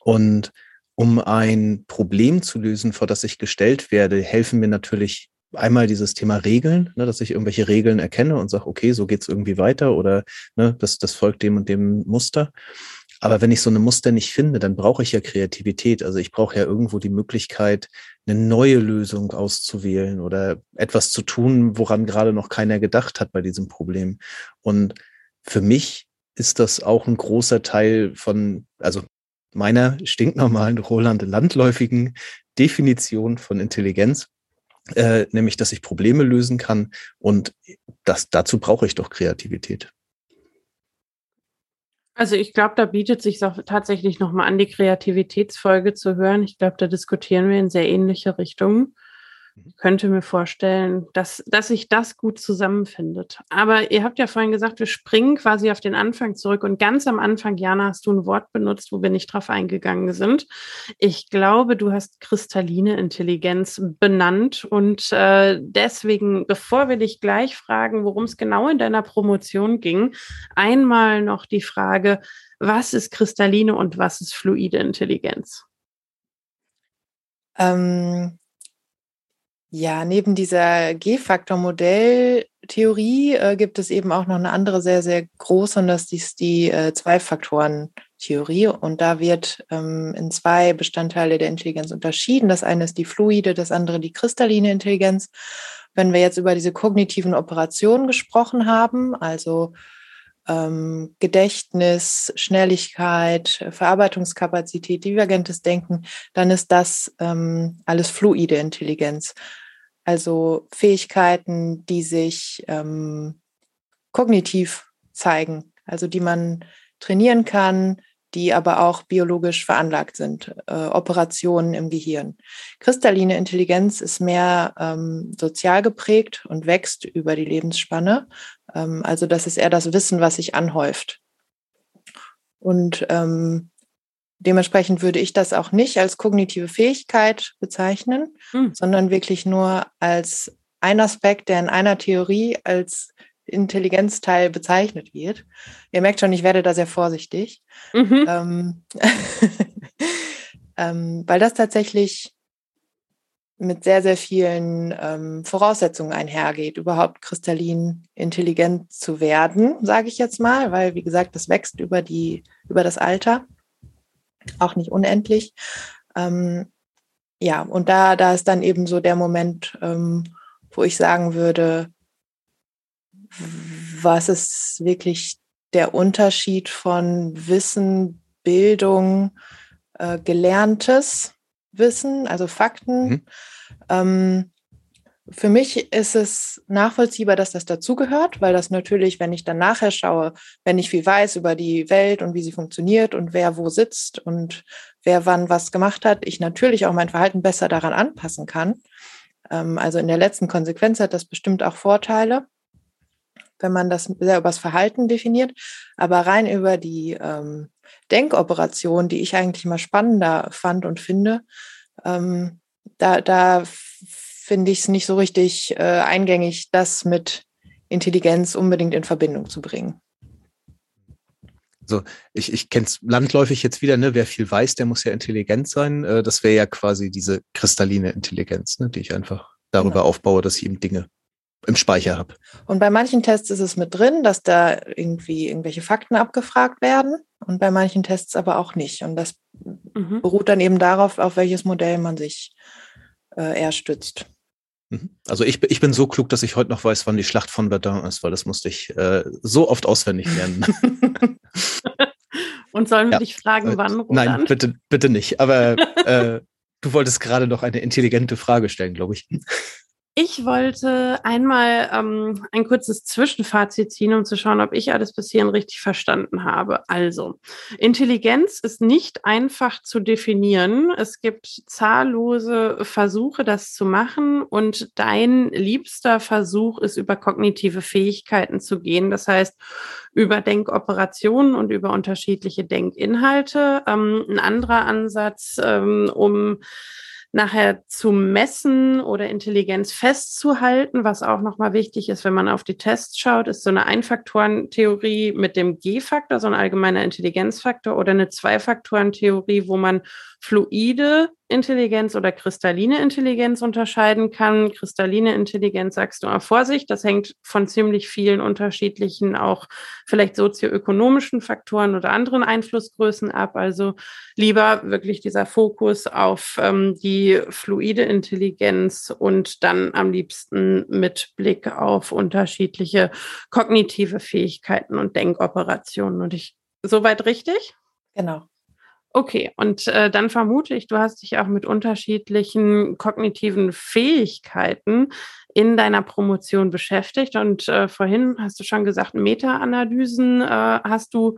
Und um ein Problem zu lösen, vor das ich gestellt werde, helfen mir natürlich einmal dieses Thema Regeln, ne, dass ich irgendwelche Regeln erkenne und sage, okay, so geht's irgendwie weiter oder ne, das, das folgt dem und dem Muster. Aber wenn ich so eine Muster nicht finde, dann brauche ich ja Kreativität. Also ich brauche ja irgendwo die Möglichkeit, eine neue Lösung auszuwählen oder etwas zu tun, woran gerade noch keiner gedacht hat bei diesem Problem. Und für mich ist das auch ein großer Teil von, also meiner stinknormalen Roland landläufigen Definition von Intelligenz, äh, nämlich dass ich Probleme lösen kann und das, dazu brauche ich doch Kreativität. Also ich glaube, da bietet sich auch tatsächlich nochmal an, die Kreativitätsfolge zu hören. Ich glaube, da diskutieren wir in sehr ähnliche Richtungen könnte mir vorstellen, dass, dass sich das gut zusammenfindet. Aber ihr habt ja vorhin gesagt, wir springen quasi auf den Anfang zurück. Und ganz am Anfang, Jana, hast du ein Wort benutzt, wo wir nicht drauf eingegangen sind. Ich glaube, du hast kristalline Intelligenz benannt. Und äh, deswegen, bevor wir dich gleich fragen, worum es genau in deiner Promotion ging, einmal noch die Frage, was ist kristalline und was ist fluide Intelligenz? Ähm, ja, neben dieser G-Faktor-Modelltheorie äh, gibt es eben auch noch eine andere sehr, sehr große, und das ist die äh, Zwei-Faktoren-Theorie. Und da wird ähm, in zwei Bestandteile der Intelligenz unterschieden. Das eine ist die fluide, das andere die kristalline Intelligenz. Wenn wir jetzt über diese kognitiven Operationen gesprochen haben, also ähm, Gedächtnis, Schnelligkeit, Verarbeitungskapazität, divergentes Denken, dann ist das ähm, alles fluide Intelligenz. Also Fähigkeiten, die sich ähm, kognitiv zeigen, also die man trainieren kann, die aber auch biologisch veranlagt sind, äh, Operationen im Gehirn. Kristalline Intelligenz ist mehr ähm, sozial geprägt und wächst über die Lebensspanne. Ähm, also das ist eher das Wissen, was sich anhäuft. Und ähm, dementsprechend würde ich das auch nicht als kognitive Fähigkeit bezeichnen, hm. sondern wirklich nur als ein Aspekt, der in einer Theorie als Intelligenzteil bezeichnet wird. Ihr merkt schon, ich werde da sehr vorsichtig, mhm. ähm, ähm, weil das tatsächlich mit sehr, sehr vielen ähm, Voraussetzungen einhergeht, überhaupt kristallin intelligent zu werden, sage ich jetzt mal, weil, wie gesagt, das wächst über, die, über das Alter, auch nicht unendlich. Ähm, ja, und da, da ist dann eben so der Moment, ähm, wo ich sagen würde, was ist wirklich der Unterschied von Wissen, Bildung, äh, gelerntes Wissen, also Fakten. Mhm. Ähm, für mich ist es nachvollziehbar, dass das dazugehört, weil das natürlich, wenn ich dann nachher schaue, wenn ich viel weiß über die Welt und wie sie funktioniert und wer wo sitzt und wer wann was gemacht hat, ich natürlich auch mein Verhalten besser daran anpassen kann. Ähm, also in der letzten Konsequenz hat das bestimmt auch Vorteile wenn man das sehr übers Verhalten definiert. Aber rein über die ähm, Denkoperation, die ich eigentlich mal spannender fand und finde, ähm, da, da finde ich es nicht so richtig äh, eingängig, das mit Intelligenz unbedingt in Verbindung zu bringen. So, ich, ich kenne es landläufig jetzt wieder, ne? Wer viel weiß, der muss ja intelligent sein. Äh, das wäre ja quasi diese kristalline Intelligenz, ne? die ich einfach darüber genau. aufbaue, dass ich eben Dinge im Speicher habe. Und bei manchen Tests ist es mit drin, dass da irgendwie irgendwelche Fakten abgefragt werden und bei manchen Tests aber auch nicht. Und das mhm. beruht dann eben darauf, auf welches Modell man sich äh, eher stützt. Mhm. Also ich, ich bin so klug, dass ich heute noch weiß, wann die Schlacht von Verdun ist, weil das musste ich äh, so oft auswendig lernen. und sollen wir ja. dich fragen, wann? Roland? Nein, bitte, bitte nicht. Aber äh, du wolltest gerade noch eine intelligente Frage stellen, glaube ich. Ich wollte einmal ähm, ein kurzes Zwischenfazit ziehen, um zu schauen, ob ich alles bis hierhin richtig verstanden habe. Also, Intelligenz ist nicht einfach zu definieren. Es gibt zahllose Versuche, das zu machen. Und dein liebster Versuch ist, über kognitive Fähigkeiten zu gehen. Das heißt, über Denkoperationen und über unterschiedliche Denkinhalte. Ähm, ein anderer Ansatz, ähm, um nachher zu messen oder Intelligenz festzuhalten. Was auch nochmal wichtig ist, wenn man auf die Tests schaut, ist so eine Einfaktorentheorie mit dem G-Faktor, so ein allgemeiner Intelligenzfaktor oder eine Zwei-Faktoren-Theorie, wo man fluide Intelligenz oder kristalline Intelligenz unterscheiden kann. Kristalline Intelligenz sagst du mal Vorsicht, das hängt von ziemlich vielen unterschiedlichen, auch vielleicht sozioökonomischen Faktoren oder anderen Einflussgrößen ab. Also lieber wirklich dieser Fokus auf ähm, die fluide Intelligenz und dann am liebsten mit Blick auf unterschiedliche kognitive Fähigkeiten und Denkoperationen. Und ich soweit richtig? Genau. Okay, und äh, dann vermute ich, du hast dich auch mit unterschiedlichen kognitiven Fähigkeiten in deiner Promotion beschäftigt. Und äh, vorhin hast du schon gesagt, Meta-Analysen äh, hast du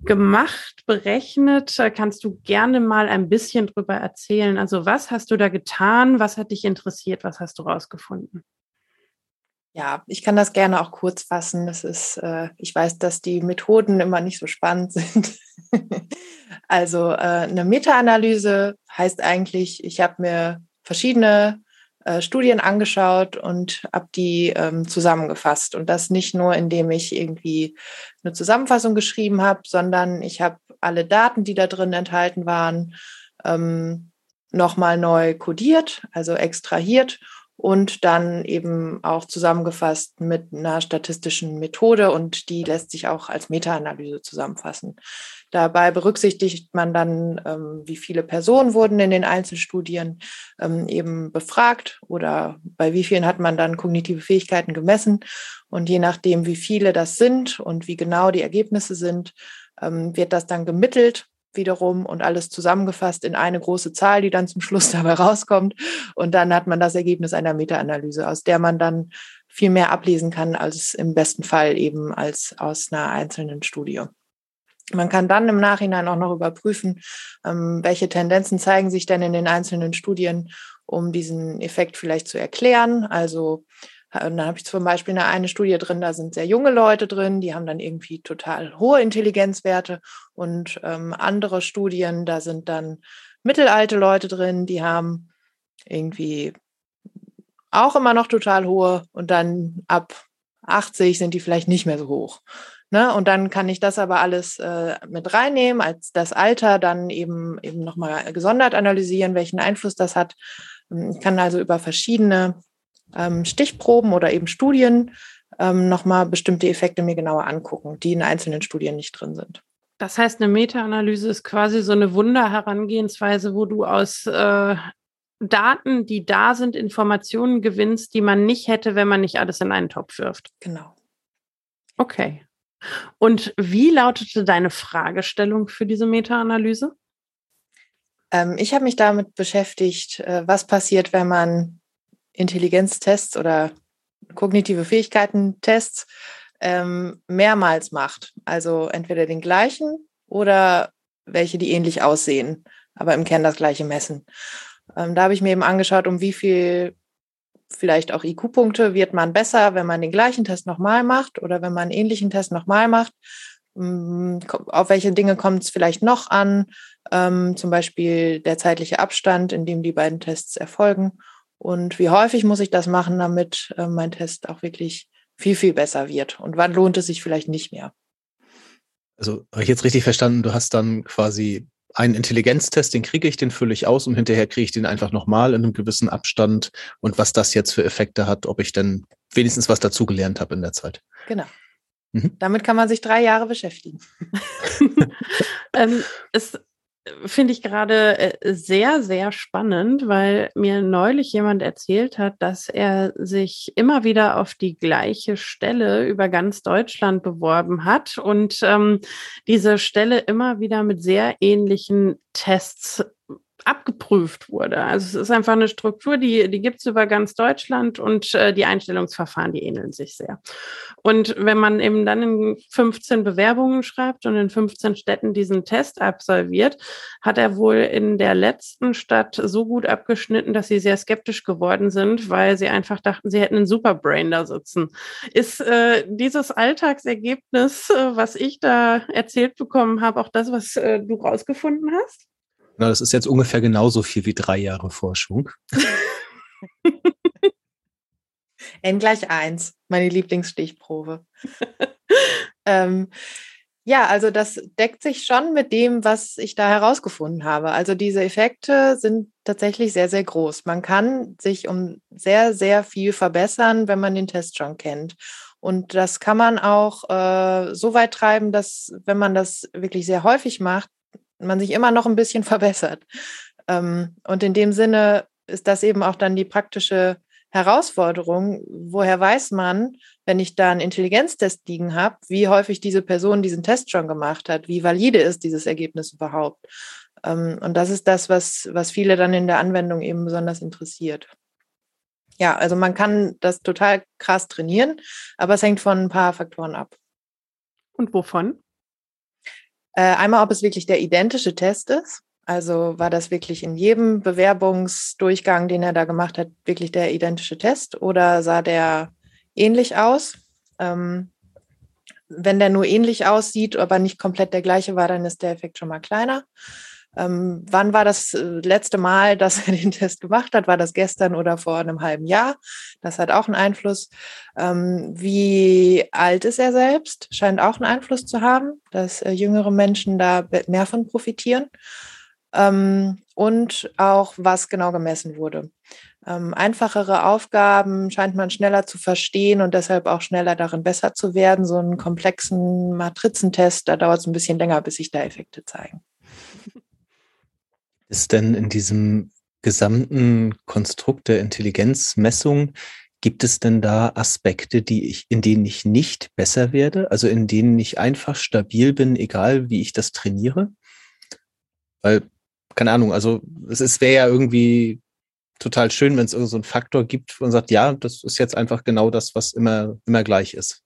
gemacht, berechnet. Kannst du gerne mal ein bisschen drüber erzählen? Also was hast du da getan? Was hat dich interessiert? Was hast du rausgefunden? Ja, ich kann das gerne auch kurz fassen. Das ist, äh, ich weiß, dass die Methoden immer nicht so spannend sind. also äh, eine Meta-Analyse heißt eigentlich, ich habe mir verschiedene äh, Studien angeschaut und habe die ähm, zusammengefasst. Und das nicht nur, indem ich irgendwie eine Zusammenfassung geschrieben habe, sondern ich habe alle Daten, die da drin enthalten waren, ähm, nochmal neu codiert, also extrahiert und dann eben auch zusammengefasst mit einer statistischen Methode und die lässt sich auch als Meta-Analyse zusammenfassen. Dabei berücksichtigt man dann, ähm, wie viele Personen wurden in den Einzelstudien ähm, eben befragt oder bei wie vielen hat man dann kognitive Fähigkeiten gemessen. Und je nachdem, wie viele das sind und wie genau die Ergebnisse sind, ähm, wird das dann gemittelt wiederum und alles zusammengefasst in eine große Zahl, die dann zum Schluss dabei rauskommt. Und dann hat man das Ergebnis einer Meta-Analyse, aus der man dann viel mehr ablesen kann als im besten Fall eben als aus einer einzelnen Studie. Man kann dann im Nachhinein auch noch überprüfen, ähm, welche Tendenzen zeigen sich denn in den einzelnen Studien, um diesen Effekt vielleicht zu erklären. Also und dann habe ich zum Beispiel eine, eine Studie drin, da sind sehr junge Leute drin, die haben dann irgendwie total hohe Intelligenzwerte. Und ähm, andere Studien, da sind dann mittelalte Leute drin, die haben irgendwie auch immer noch total hohe. Und dann ab 80 sind die vielleicht nicht mehr so hoch. Ne? Und dann kann ich das aber alles äh, mit reinnehmen, als das Alter dann eben, eben nochmal gesondert analysieren, welchen Einfluss das hat. Ich kann also über verschiedene ähm, Stichproben oder eben Studien ähm, nochmal bestimmte Effekte mir genauer angucken, die in einzelnen Studien nicht drin sind. Das heißt, eine Meta-Analyse ist quasi so eine Wunderherangehensweise, wo du aus äh, Daten, die da sind, Informationen gewinnst, die man nicht hätte, wenn man nicht alles in einen Topf wirft. Genau. Okay. Und wie lautete deine Fragestellung für diese Meta-Analyse? Ähm, ich habe mich damit beschäftigt, äh, was passiert, wenn man Intelligenztests oder kognitive Fähigkeiten-Tests ähm, mehrmals macht. Also entweder den gleichen oder welche, die ähnlich aussehen, aber im Kern das gleiche messen. Ähm, da habe ich mir eben angeschaut, um wie viel vielleicht auch IQ-Punkte wird man besser, wenn man den gleichen Test nochmal macht oder wenn man einen ähnlichen Test nochmal macht. Mm, auf welche Dinge kommt es vielleicht noch an? Ähm, zum Beispiel der zeitliche Abstand, in dem die beiden Tests erfolgen und wie häufig muss ich das machen, damit äh, mein Test auch wirklich viel, viel besser wird? Und wann lohnt es sich vielleicht nicht mehr? Also habe ich jetzt richtig verstanden, du hast dann quasi einen Intelligenztest, den kriege ich, den fülle ich aus und hinterher kriege ich den einfach nochmal in einem gewissen Abstand und was das jetzt für Effekte hat, ob ich denn wenigstens was dazugelernt habe in der Zeit. Genau. Mhm. Damit kann man sich drei Jahre beschäftigen. ähm, es finde ich gerade äh, sehr, sehr spannend, weil mir neulich jemand erzählt hat, dass er sich immer wieder auf die gleiche Stelle über ganz Deutschland beworben hat und ähm, diese Stelle immer wieder mit sehr ähnlichen Tests abgeprüft wurde. Also es ist einfach eine Struktur, die, die gibt es über ganz Deutschland und äh, die Einstellungsverfahren, die ähneln sich sehr. Und wenn man eben dann in 15 Bewerbungen schreibt und in 15 Städten diesen Test absolviert, hat er wohl in der letzten Stadt so gut abgeschnitten, dass sie sehr skeptisch geworden sind, weil sie einfach dachten, sie hätten einen Superbrain da sitzen. Ist äh, dieses Alltagsergebnis, äh, was ich da erzählt bekommen habe, auch das, was äh, du rausgefunden hast? Na, das ist jetzt ungefähr genauso viel wie drei Jahre Forschung. N gleich eins, meine Lieblingsstichprobe. ähm, Ja, also das deckt sich schon mit dem, was ich da herausgefunden habe. Also diese Effekte sind tatsächlich sehr, sehr groß. Man kann sich um sehr, sehr viel verbessern, wenn man den Test schon kennt. Und das kann man auch äh, so weit treiben, dass, wenn man das wirklich sehr häufig macht, man sich immer noch ein bisschen verbessert. Ähm, und in dem Sinne ist das eben auch dann die praktische Herausforderung. Woher weiß man, wenn ich da einen Intelligenztest liegen habe, wie häufig diese Person diesen Test schon gemacht hat? Wie valide ist dieses Ergebnis überhaupt? Ähm, und das ist das, was, was viele dann in der Anwendung eben besonders interessiert. Ja, also man kann das total krass trainieren, aber es hängt von ein paar Faktoren ab. Und wovon? Äh, einmal, ob es wirklich der identische Test ist. Also war das wirklich in jedem Bewerbungsdurchgang, den er da gemacht hat, wirklich der identische Test oder sah der ähnlich aus? Ähm, wenn der nur ähnlich aussieht, aber nicht komplett der gleiche war, dann ist der Effekt schon mal kleiner. Ähm, wann war das äh, letzte Mal, dass er den Test gemacht hat? War das gestern oder vor einem halben Jahr? Das hat auch einen Einfluss. Ähm, wie alt ist er selbst? Scheint auch einen Einfluss zu haben, dass äh, jüngere Menschen da mehr von profitieren. Ähm, und auch, was genau gemessen wurde. Ähm, einfachere Aufgaben scheint man schneller zu verstehen und deshalb auch schneller darin besser zu werden. So einen komplexen Matrizentest, da dauert es ein bisschen länger, bis sich da Effekte zeigen. Ist denn in diesem gesamten Konstrukt der Intelligenzmessung, gibt es denn da Aspekte, die ich, in denen ich nicht besser werde? Also in denen ich einfach stabil bin, egal wie ich das trainiere? Weil, keine Ahnung, also es wäre ja irgendwie total schön, wenn es irgendeinen so Faktor gibt und sagt, ja, das ist jetzt einfach genau das, was immer, immer gleich ist.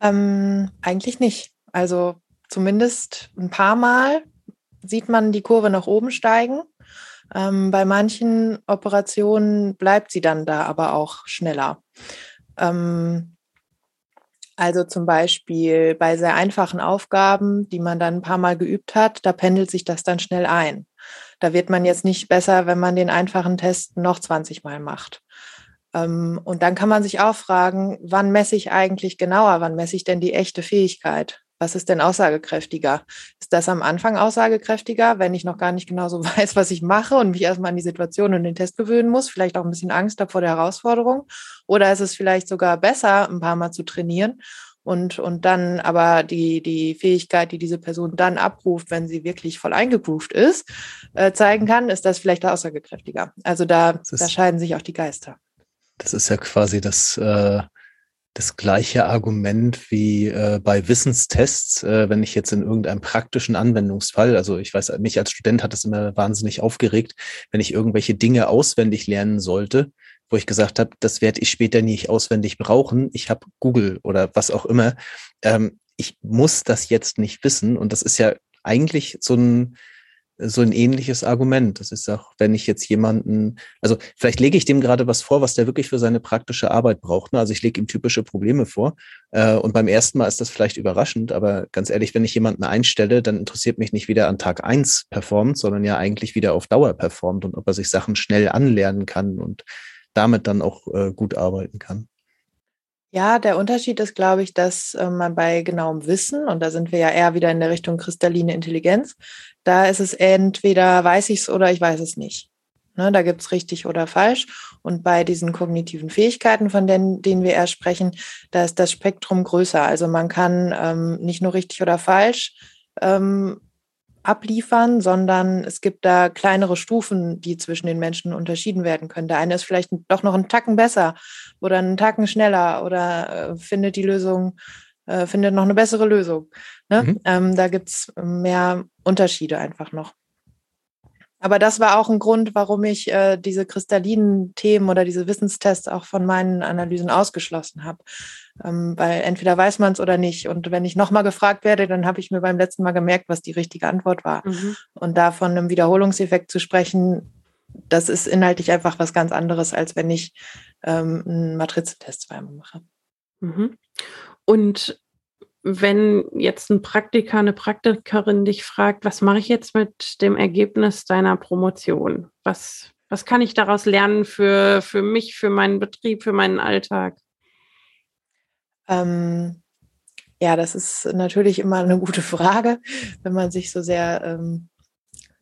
Ähm, eigentlich nicht. Also zumindest ein paar Mal sieht man die Kurve nach oben steigen. Ähm, bei manchen Operationen bleibt sie dann da aber auch schneller. Ähm, also zum Beispiel bei sehr einfachen Aufgaben, die man dann ein paar Mal geübt hat, da pendelt sich das dann schnell ein. Da wird man jetzt nicht besser, wenn man den einfachen Test noch 20 Mal macht. Ähm, und dann kann man sich auch fragen, wann messe ich eigentlich genauer? Wann messe ich denn die echte Fähigkeit? Was ist denn aussagekräftiger? Ist das am Anfang aussagekräftiger, wenn ich noch gar nicht genau so weiß, was ich mache und mich erstmal an die Situation und den Test gewöhnen muss, vielleicht auch ein bisschen Angst habe vor der Herausforderung? Oder ist es vielleicht sogar besser, ein paar Mal zu trainieren und, und dann aber die, die Fähigkeit, die diese Person dann abruft, wenn sie wirklich voll eingegroovt ist, äh, zeigen kann, ist das vielleicht aussagekräftiger. Also da, ist, da scheiden sich auch die Geister. Das ist ja quasi das, äh, das gleiche Argument wie äh, bei Wissenstests, äh, wenn ich jetzt in irgendeinem praktischen Anwendungsfall, also ich weiß, mich als Student hat es immer wahnsinnig aufgeregt, wenn ich irgendwelche Dinge auswendig lernen sollte, wo ich gesagt habe, das werde ich später nicht auswendig brauchen. Ich habe Google oder was auch immer. Ähm, ich muss das jetzt nicht wissen. Und das ist ja eigentlich so ein, so ein ähnliches Argument. Das ist auch, wenn ich jetzt jemanden, also vielleicht lege ich dem gerade was vor, was der wirklich für seine praktische Arbeit braucht. Ne? Also ich lege ihm typische Probleme vor. Äh, und beim ersten Mal ist das vielleicht überraschend, aber ganz ehrlich, wenn ich jemanden einstelle, dann interessiert mich nicht, wie der an Tag eins performt, sondern ja eigentlich wieder auf Dauer performt und ob er sich Sachen schnell anlernen kann und damit dann auch äh, gut arbeiten kann. Ja, der Unterschied ist, glaube ich, dass äh, man bei genauem Wissen, und da sind wir ja eher wieder in der Richtung kristalline Intelligenz, da ist es entweder weiß ich es oder ich weiß es nicht. Ne, da gibt es richtig oder falsch. Und bei diesen kognitiven Fähigkeiten, von denen, denen wir erst sprechen, da ist das Spektrum größer. Also man kann ähm, nicht nur richtig oder falsch ähm, abliefern, sondern es gibt da kleinere Stufen, die zwischen den Menschen unterschieden werden können. Der eine ist vielleicht doch noch einen Tacken besser oder einen Tacken schneller oder äh, findet die Lösung, äh, findet noch eine bessere Lösung. Ne? Mhm. Ähm, da gibt es mehr Unterschiede einfach noch. Aber das war auch ein Grund, warum ich äh, diese kristallinen Themen oder diese Wissenstests auch von meinen Analysen ausgeschlossen habe. Ähm, weil entweder weiß man es oder nicht. Und wenn ich nochmal gefragt werde, dann habe ich mir beim letzten Mal gemerkt, was die richtige Antwort war. Mhm. Und da von einem Wiederholungseffekt zu sprechen, das ist inhaltlich einfach was ganz anderes, als wenn ich ähm, einen Matrizentest zweimal mache. Mhm. Und wenn jetzt ein Praktiker, eine Praktikerin dich fragt, was mache ich jetzt mit dem Ergebnis deiner Promotion? Was, was kann ich daraus lernen für, für mich, für meinen Betrieb, für meinen Alltag? Ähm, Ja, das ist natürlich immer eine gute Frage, wenn man sich so sehr ähm,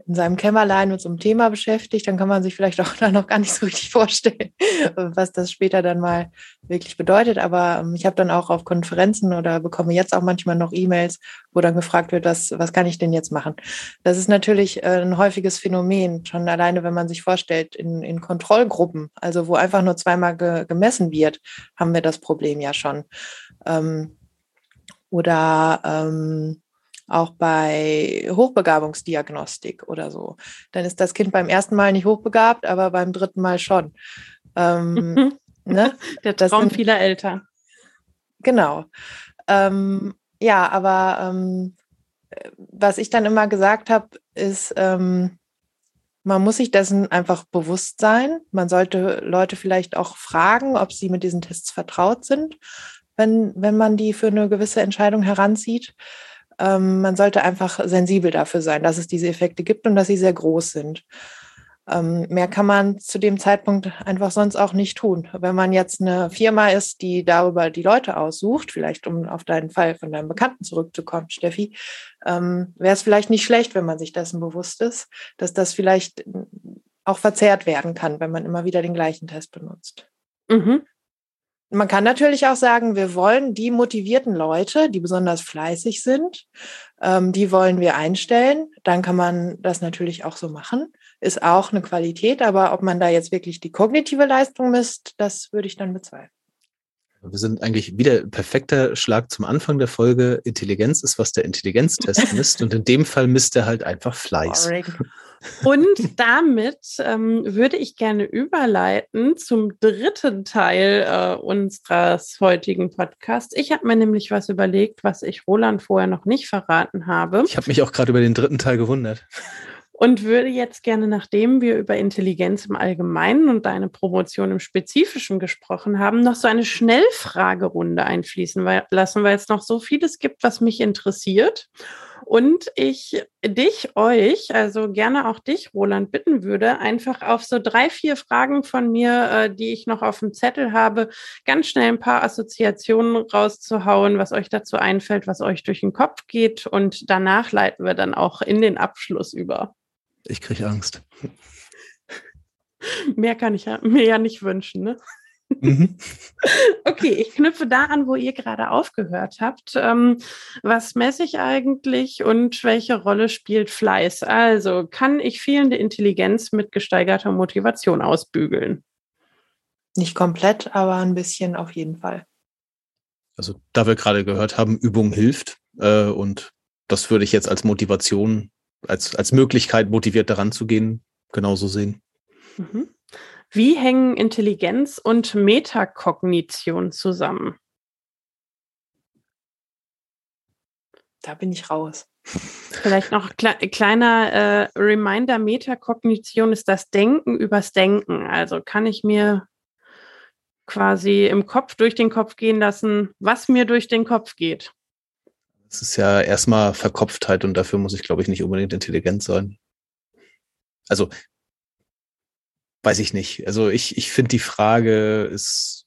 in seinem Kämmerlein mit so einem Thema beschäftigt, dann kann man sich vielleicht auch dann noch gar nicht so richtig vorstellen, was das später dann mal wirklich bedeutet. Aber ähm, ich habe dann auch auf Konferenzen oder bekomme jetzt auch manchmal noch E-Mails, wo dann gefragt wird, was, was kann ich denn jetzt machen? Das ist natürlich äh, ein häufiges Phänomen, schon alleine, wenn man sich vorstellt, in, in Kontrollgruppen, also wo einfach nur zweimal ge gemessen wird, haben wir das Problem ja schon. Ähm, oder ähm, auch bei Hochbegabungsdiagnostik oder so. Dann ist das Kind beim ersten Mal nicht hochbegabt, aber beim dritten Mal schon. Ähm, ne? Der Traum sind, vieler Eltern. Genau. Ähm, ja, aber ähm, was ich dann immer gesagt habe, ist, ähm, man muss sich dessen einfach bewusst sein. Man sollte Leute vielleicht auch fragen, ob sie mit diesen Tests vertraut sind, wenn, wenn man die für eine gewisse Entscheidung heranzieht. Ähm, man sollte einfach sensibel dafür sein, dass es diese Effekte gibt und dass sie sehr groß sind. Ähm, mehr kann man zu dem Zeitpunkt einfach sonst auch nicht tun. Wenn man jetzt eine Firma ist, die darüber die Leute aussucht, vielleicht um auf deinen Fall von deinem Bekannten zurückzukommen, Steffi, ähm, wäre es vielleicht nicht schlecht, wenn man sich dessen bewusst ist, dass das vielleicht auch verzerrt werden kann, wenn man immer wieder den gleichen Test benutzt. Mhm. Man kann natürlich auch sagen, wir wollen die motivierten Leute, die besonders fleißig sind, ähm, die wollen wir einstellen. Dann kann man das natürlich auch so machen. Ist auch eine Qualität, aber ob man da jetzt wirklich die kognitive Leistung misst, das würde ich dann bezweifeln. Wir sind eigentlich wieder perfekter Schlag zum Anfang der Folge. Intelligenz ist, was der Intelligenztest misst. und in dem Fall misst er halt einfach Fleiß. Und damit ähm, würde ich gerne überleiten zum dritten Teil äh, unseres heutigen Podcasts. Ich habe mir nämlich was überlegt, was ich Roland vorher noch nicht verraten habe. Ich habe mich auch gerade über den dritten Teil gewundert und würde jetzt gerne, nachdem wir über Intelligenz im Allgemeinen und deine Promotion im Spezifischen gesprochen haben, noch so eine Schnellfragerunde einfließen lassen, weil es noch so vieles gibt, was mich interessiert. Und ich dich, euch, also gerne auch dich, Roland, bitten würde, einfach auf so drei, vier Fragen von mir, äh, die ich noch auf dem Zettel habe, ganz schnell ein paar Assoziationen rauszuhauen, was euch dazu einfällt, was euch durch den Kopf geht. Und danach leiten wir dann auch in den Abschluss über. Ich kriege Angst. Mehr kann ich ja, mir ja nicht wünschen, ne? Mhm. Okay, ich knüpfe da an, wo ihr gerade aufgehört habt. Ähm, was messe ich eigentlich und welche Rolle spielt Fleiß? Also, kann ich fehlende Intelligenz mit gesteigerter Motivation ausbügeln? Nicht komplett, aber ein bisschen auf jeden Fall. Also, da wir gerade gehört haben, Übung hilft äh, und das würde ich jetzt als Motivation als, als Möglichkeit, motiviert daran zu gehen, genauso sehen. Mhm. Wie hängen Intelligenz und Metakognition zusammen? Da bin ich raus. Vielleicht noch kle kleiner äh, Reminder, Metakognition ist das Denken übers Denken. Also kann ich mir quasi im Kopf durch den Kopf gehen lassen, was mir durch den Kopf geht. Es ist ja erstmal Verkopftheit und dafür muss ich, glaube ich, nicht unbedingt intelligent sein. Also, weiß ich nicht. Also ich, ich finde die Frage ist,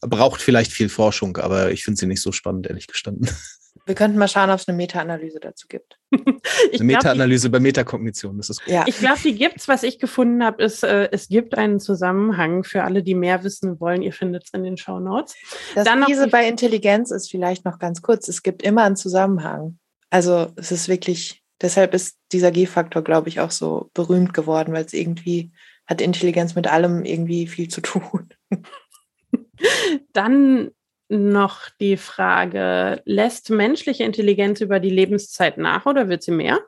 braucht vielleicht viel Forschung, aber ich finde sie nicht so spannend, ehrlich gestanden. Wir könnten mal schauen, ob es eine Meta-Analyse dazu gibt. eine Meta-Analyse bei Metakognition, das ist gut. Ja. Ich glaube, die gibt es. Was ich gefunden habe, ist, äh, es gibt einen Zusammenhang für alle, die mehr wissen wollen. Ihr findet es in den Show Notes. Das Dann diese bei Intelligenz ist vielleicht noch ganz kurz. Es gibt immer einen Zusammenhang. Also es ist wirklich, deshalb ist dieser G-Faktor, glaube ich, auch so berühmt geworden, weil es irgendwie hat Intelligenz mit allem irgendwie viel zu tun. Dann noch die Frage, lässt menschliche Intelligenz über die Lebenszeit nach oder wird sie mehr?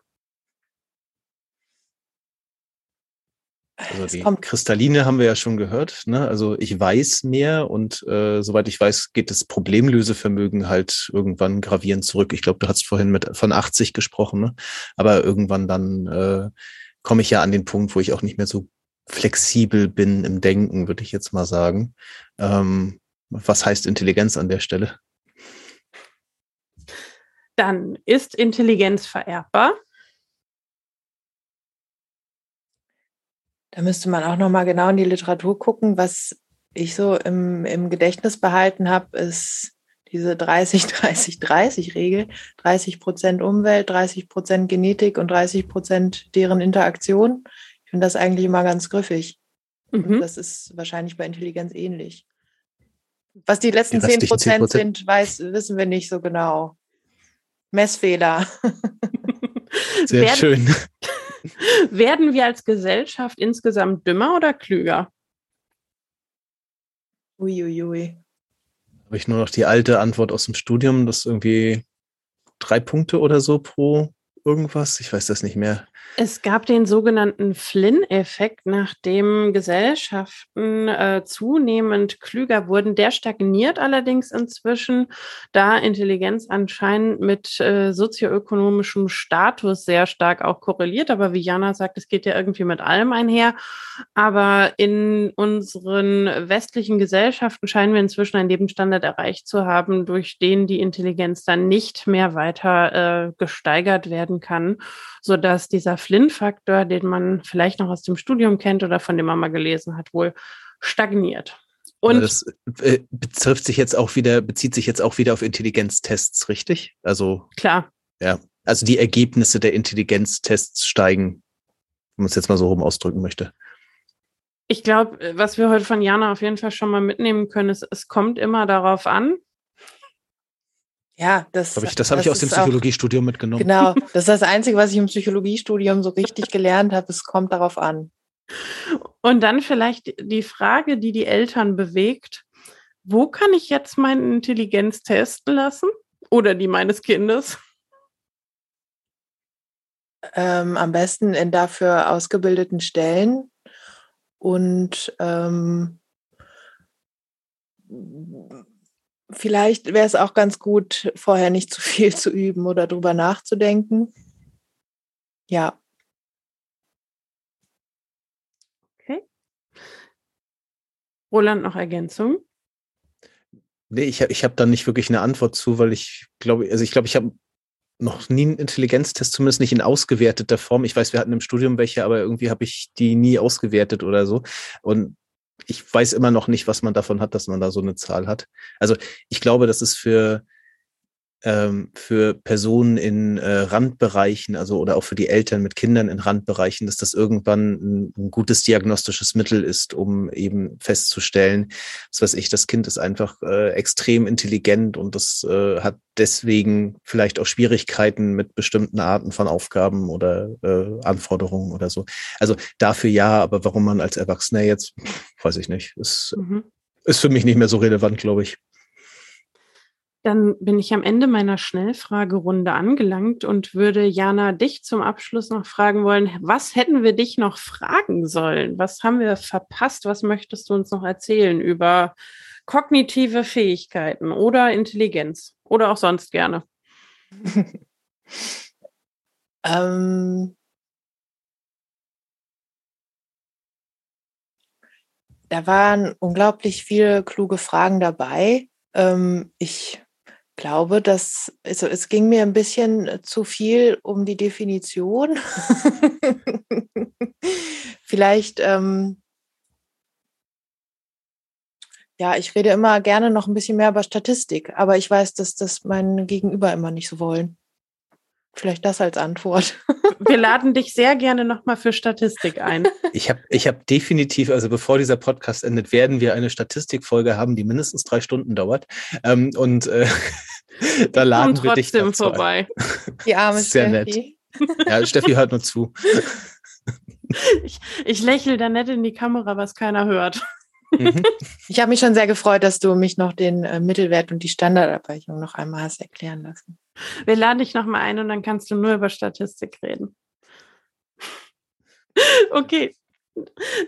Also die Kristalline haben wir ja schon gehört. Ne? Also ich weiß mehr und äh, soweit ich weiß, geht das Problemlösevermögen halt irgendwann gravierend zurück. Ich glaube, du hast vorhin mit von 80 gesprochen, ne? aber irgendwann dann äh, komme ich ja an den Punkt, wo ich auch nicht mehr so flexibel bin im Denken, würde ich jetzt mal sagen. Ähm, was heißt Intelligenz an der Stelle? Dann ist Intelligenz vererbbar. Da müsste man auch noch mal genau in die Literatur gucken. Was ich so im, im Gedächtnis behalten habe, ist diese 30-30-30-Regel, 30 Prozent Umwelt, 30 Prozent Genetik und 30 Prozent deren Interaktion. Ich finde das eigentlich immer ganz griffig. Mhm. Das ist wahrscheinlich bei Intelligenz ähnlich. Was die letzten die 10 Prozent sind, weiß, wissen wir nicht so genau. Messfehler. Sehr werden, schön. Werden wir als Gesellschaft insgesamt dümmer oder klüger? Uiuiui. Ui, Habe ich nur noch die alte Antwort aus dem Studium, das irgendwie drei Punkte oder so pro irgendwas. Ich weiß das nicht mehr. Es gab den sogenannten Flynn-Effekt, nachdem Gesellschaften äh, zunehmend klüger wurden. Der stagniert allerdings inzwischen, da Intelligenz anscheinend mit äh, sozioökonomischem Status sehr stark auch korreliert. Aber wie Jana sagt, es geht ja irgendwie mit allem einher. Aber in unseren westlichen Gesellschaften scheinen wir inzwischen einen Lebensstandard erreicht zu haben, durch den die Intelligenz dann nicht mehr weiter äh, gesteigert werden kann, sodass dieser Flynn-Faktor, den man vielleicht noch aus dem Studium kennt oder von dem man mal gelesen hat, wohl stagniert. Und das äh, betrifft sich jetzt auch wieder, bezieht sich jetzt auch wieder auf Intelligenztests, richtig? Also klar. Ja, also die Ergebnisse der Intelligenztests steigen, wenn man es jetzt mal so rum ausdrücken möchte. Ich glaube, was wir heute von Jana auf jeden Fall schon mal mitnehmen können, ist, es kommt immer darauf an, ja, das, hab ich, das habe ich aus dem Psychologiestudium mitgenommen. Genau, das ist das Einzige, was ich im Psychologiestudium so richtig gelernt habe. Es kommt darauf an. Und dann vielleicht die Frage, die die Eltern bewegt: Wo kann ich jetzt meine Intelligenz testen lassen? Oder die meines Kindes? Ähm, am besten in dafür ausgebildeten Stellen und ähm, vielleicht wäre es auch ganz gut, vorher nicht zu viel zu üben oder drüber nachzudenken. Ja. Okay. Roland, noch Ergänzung? Nee, ich habe ich hab da nicht wirklich eine Antwort zu, weil ich glaube, also ich glaube, ich habe noch nie einen Intelligenztest, zumindest nicht in ausgewerteter Form. Ich weiß, wir hatten im Studium welche, aber irgendwie habe ich die nie ausgewertet oder so. Und ich weiß immer noch nicht, was man davon hat, dass man da so eine Zahl hat. Also ich glaube, das ist für für Personen in äh, Randbereichen, also oder auch für die Eltern mit Kindern in Randbereichen, dass das irgendwann ein, ein, gutes diagnostisches Mittel ist, um eben festzustellen, was weiß ich, das Kind ist einfach äh, extrem intelligent und das äh, hat deswegen vielleicht auch Schwierigkeiten mit bestimmten Arten von Aufgaben oder äh, Anforderungen oder so. Also dafür ja, aber warum man als Erwachsener jetzt, weiß ich nicht, ist, mhm. ist für mich nicht mehr so relevant, glaube ich. Dann bin ich am Ende meiner Schnellfragerunde angelangt und würde Jana dich zum Abschluss noch fragen wollen, was hätten wir dich noch fragen sollen? Was haben wir verpasst? Was möchtest du uns noch erzählen über kognitive Fähigkeiten oder Intelligenz oder auch sonst gerne? ähm, da waren unglaublich viele kluge Fragen dabei. Ähm, ich glaube, dass also es ging mir ein bisschen äh, zu viel um die Definition. Vielleicht, ähm, ja, ich rede immer gerne noch ein bisschen mehr über Statistik, aber ich weiß, dass das mein Gegenüber immer nicht so wollen. Vielleicht das als Antwort. Wir laden dich sehr gerne nochmal für Statistik ein. Ich habe ich hab definitiv, also bevor dieser Podcast endet, werden wir eine Statistikfolge haben, die mindestens drei Stunden dauert. Ähm, und äh, da laden wir dich trotzdem vorbei. Die arme Sehr Steffi. nett. Ja, Steffi hört nur zu. Ich, ich lächle da nett in die Kamera, was keiner hört. Mhm. Ich habe mich schon sehr gefreut, dass du mich noch den äh, Mittelwert und die Standardabweichung noch einmal hast erklären lassen. Wir laden dich nochmal ein und dann kannst du nur über Statistik reden. Okay,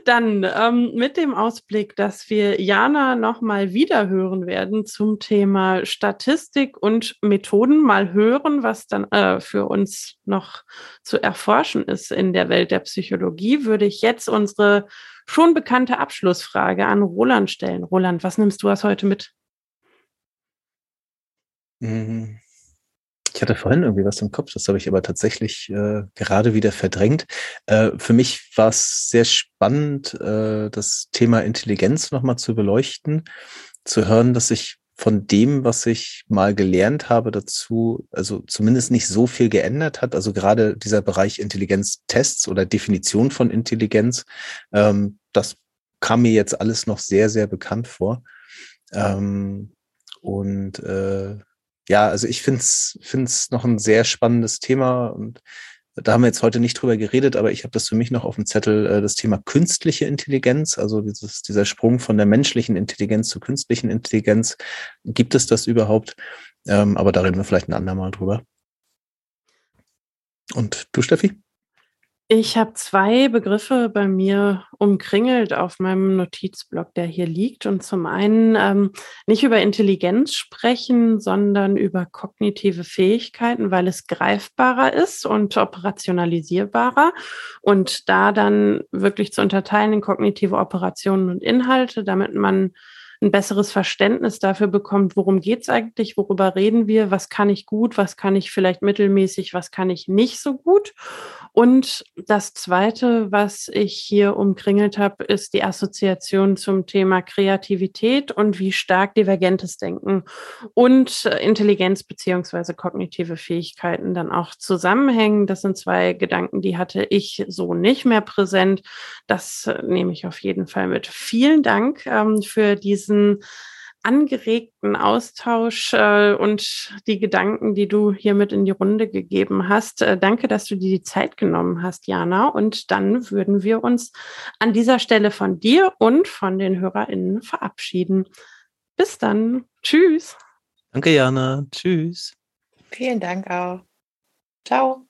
dann ähm, mit dem Ausblick, dass wir Jana nochmal wieder hören werden zum Thema Statistik und Methoden, mal hören, was dann äh, für uns noch zu erforschen ist in der Welt der Psychologie, würde ich jetzt unsere schon bekannte Abschlussfrage an Roland stellen. Roland, was nimmst du aus heute mit? Mhm. Ich hatte vorhin irgendwie was im Kopf, das habe ich aber tatsächlich äh, gerade wieder verdrängt. Äh, für mich war es sehr spannend, äh, das Thema Intelligenz nochmal zu beleuchten, zu hören, dass ich von dem, was ich mal gelernt habe dazu, also zumindest nicht so viel geändert hat. Also gerade dieser Bereich Intelligenztests oder Definition von Intelligenz, ähm, das kam mir jetzt alles noch sehr, sehr bekannt vor. Ähm, und äh, ja, also ich finde es noch ein sehr spannendes Thema und da haben wir jetzt heute nicht drüber geredet, aber ich habe das für mich noch auf dem Zettel, äh, das Thema künstliche Intelligenz, also dieses, dieser Sprung von der menschlichen Intelligenz zur künstlichen Intelligenz. Gibt es das überhaupt? Ähm, aber da reden wir vielleicht ein andermal drüber. Und du, Steffi? Ich habe zwei Begriffe bei mir umkringelt auf meinem Notizblock, der hier liegt. Und zum einen ähm, nicht über Intelligenz sprechen, sondern über kognitive Fähigkeiten, weil es greifbarer ist und operationalisierbarer. Und da dann wirklich zu unterteilen in kognitive Operationen und Inhalte, damit man ein besseres Verständnis dafür bekommt, worum geht es eigentlich, worüber reden wir, was kann ich gut, was kann ich vielleicht mittelmäßig, was kann ich nicht so gut. Und das Zweite, was ich hier umkringelt habe, ist die Assoziation zum Thema Kreativität und wie stark divergentes Denken und Intelligenz beziehungsweise kognitive Fähigkeiten dann auch zusammenhängen. Das sind zwei Gedanken, die hatte ich so nicht mehr präsent. Das nehme ich auf jeden Fall mit. Vielen Dank ähm, für diesen angeregten Austausch äh, und die Gedanken, die du hier mit in die Runde gegeben hast. Äh, danke, dass du dir die Zeit genommen hast, Jana. Und dann würden wir uns an dieser Stelle von dir und von den HörerInnen verabschieden. Bis dann. Tschüss. Danke, Jana. Tschüss. Vielen Dank auch. Ciao.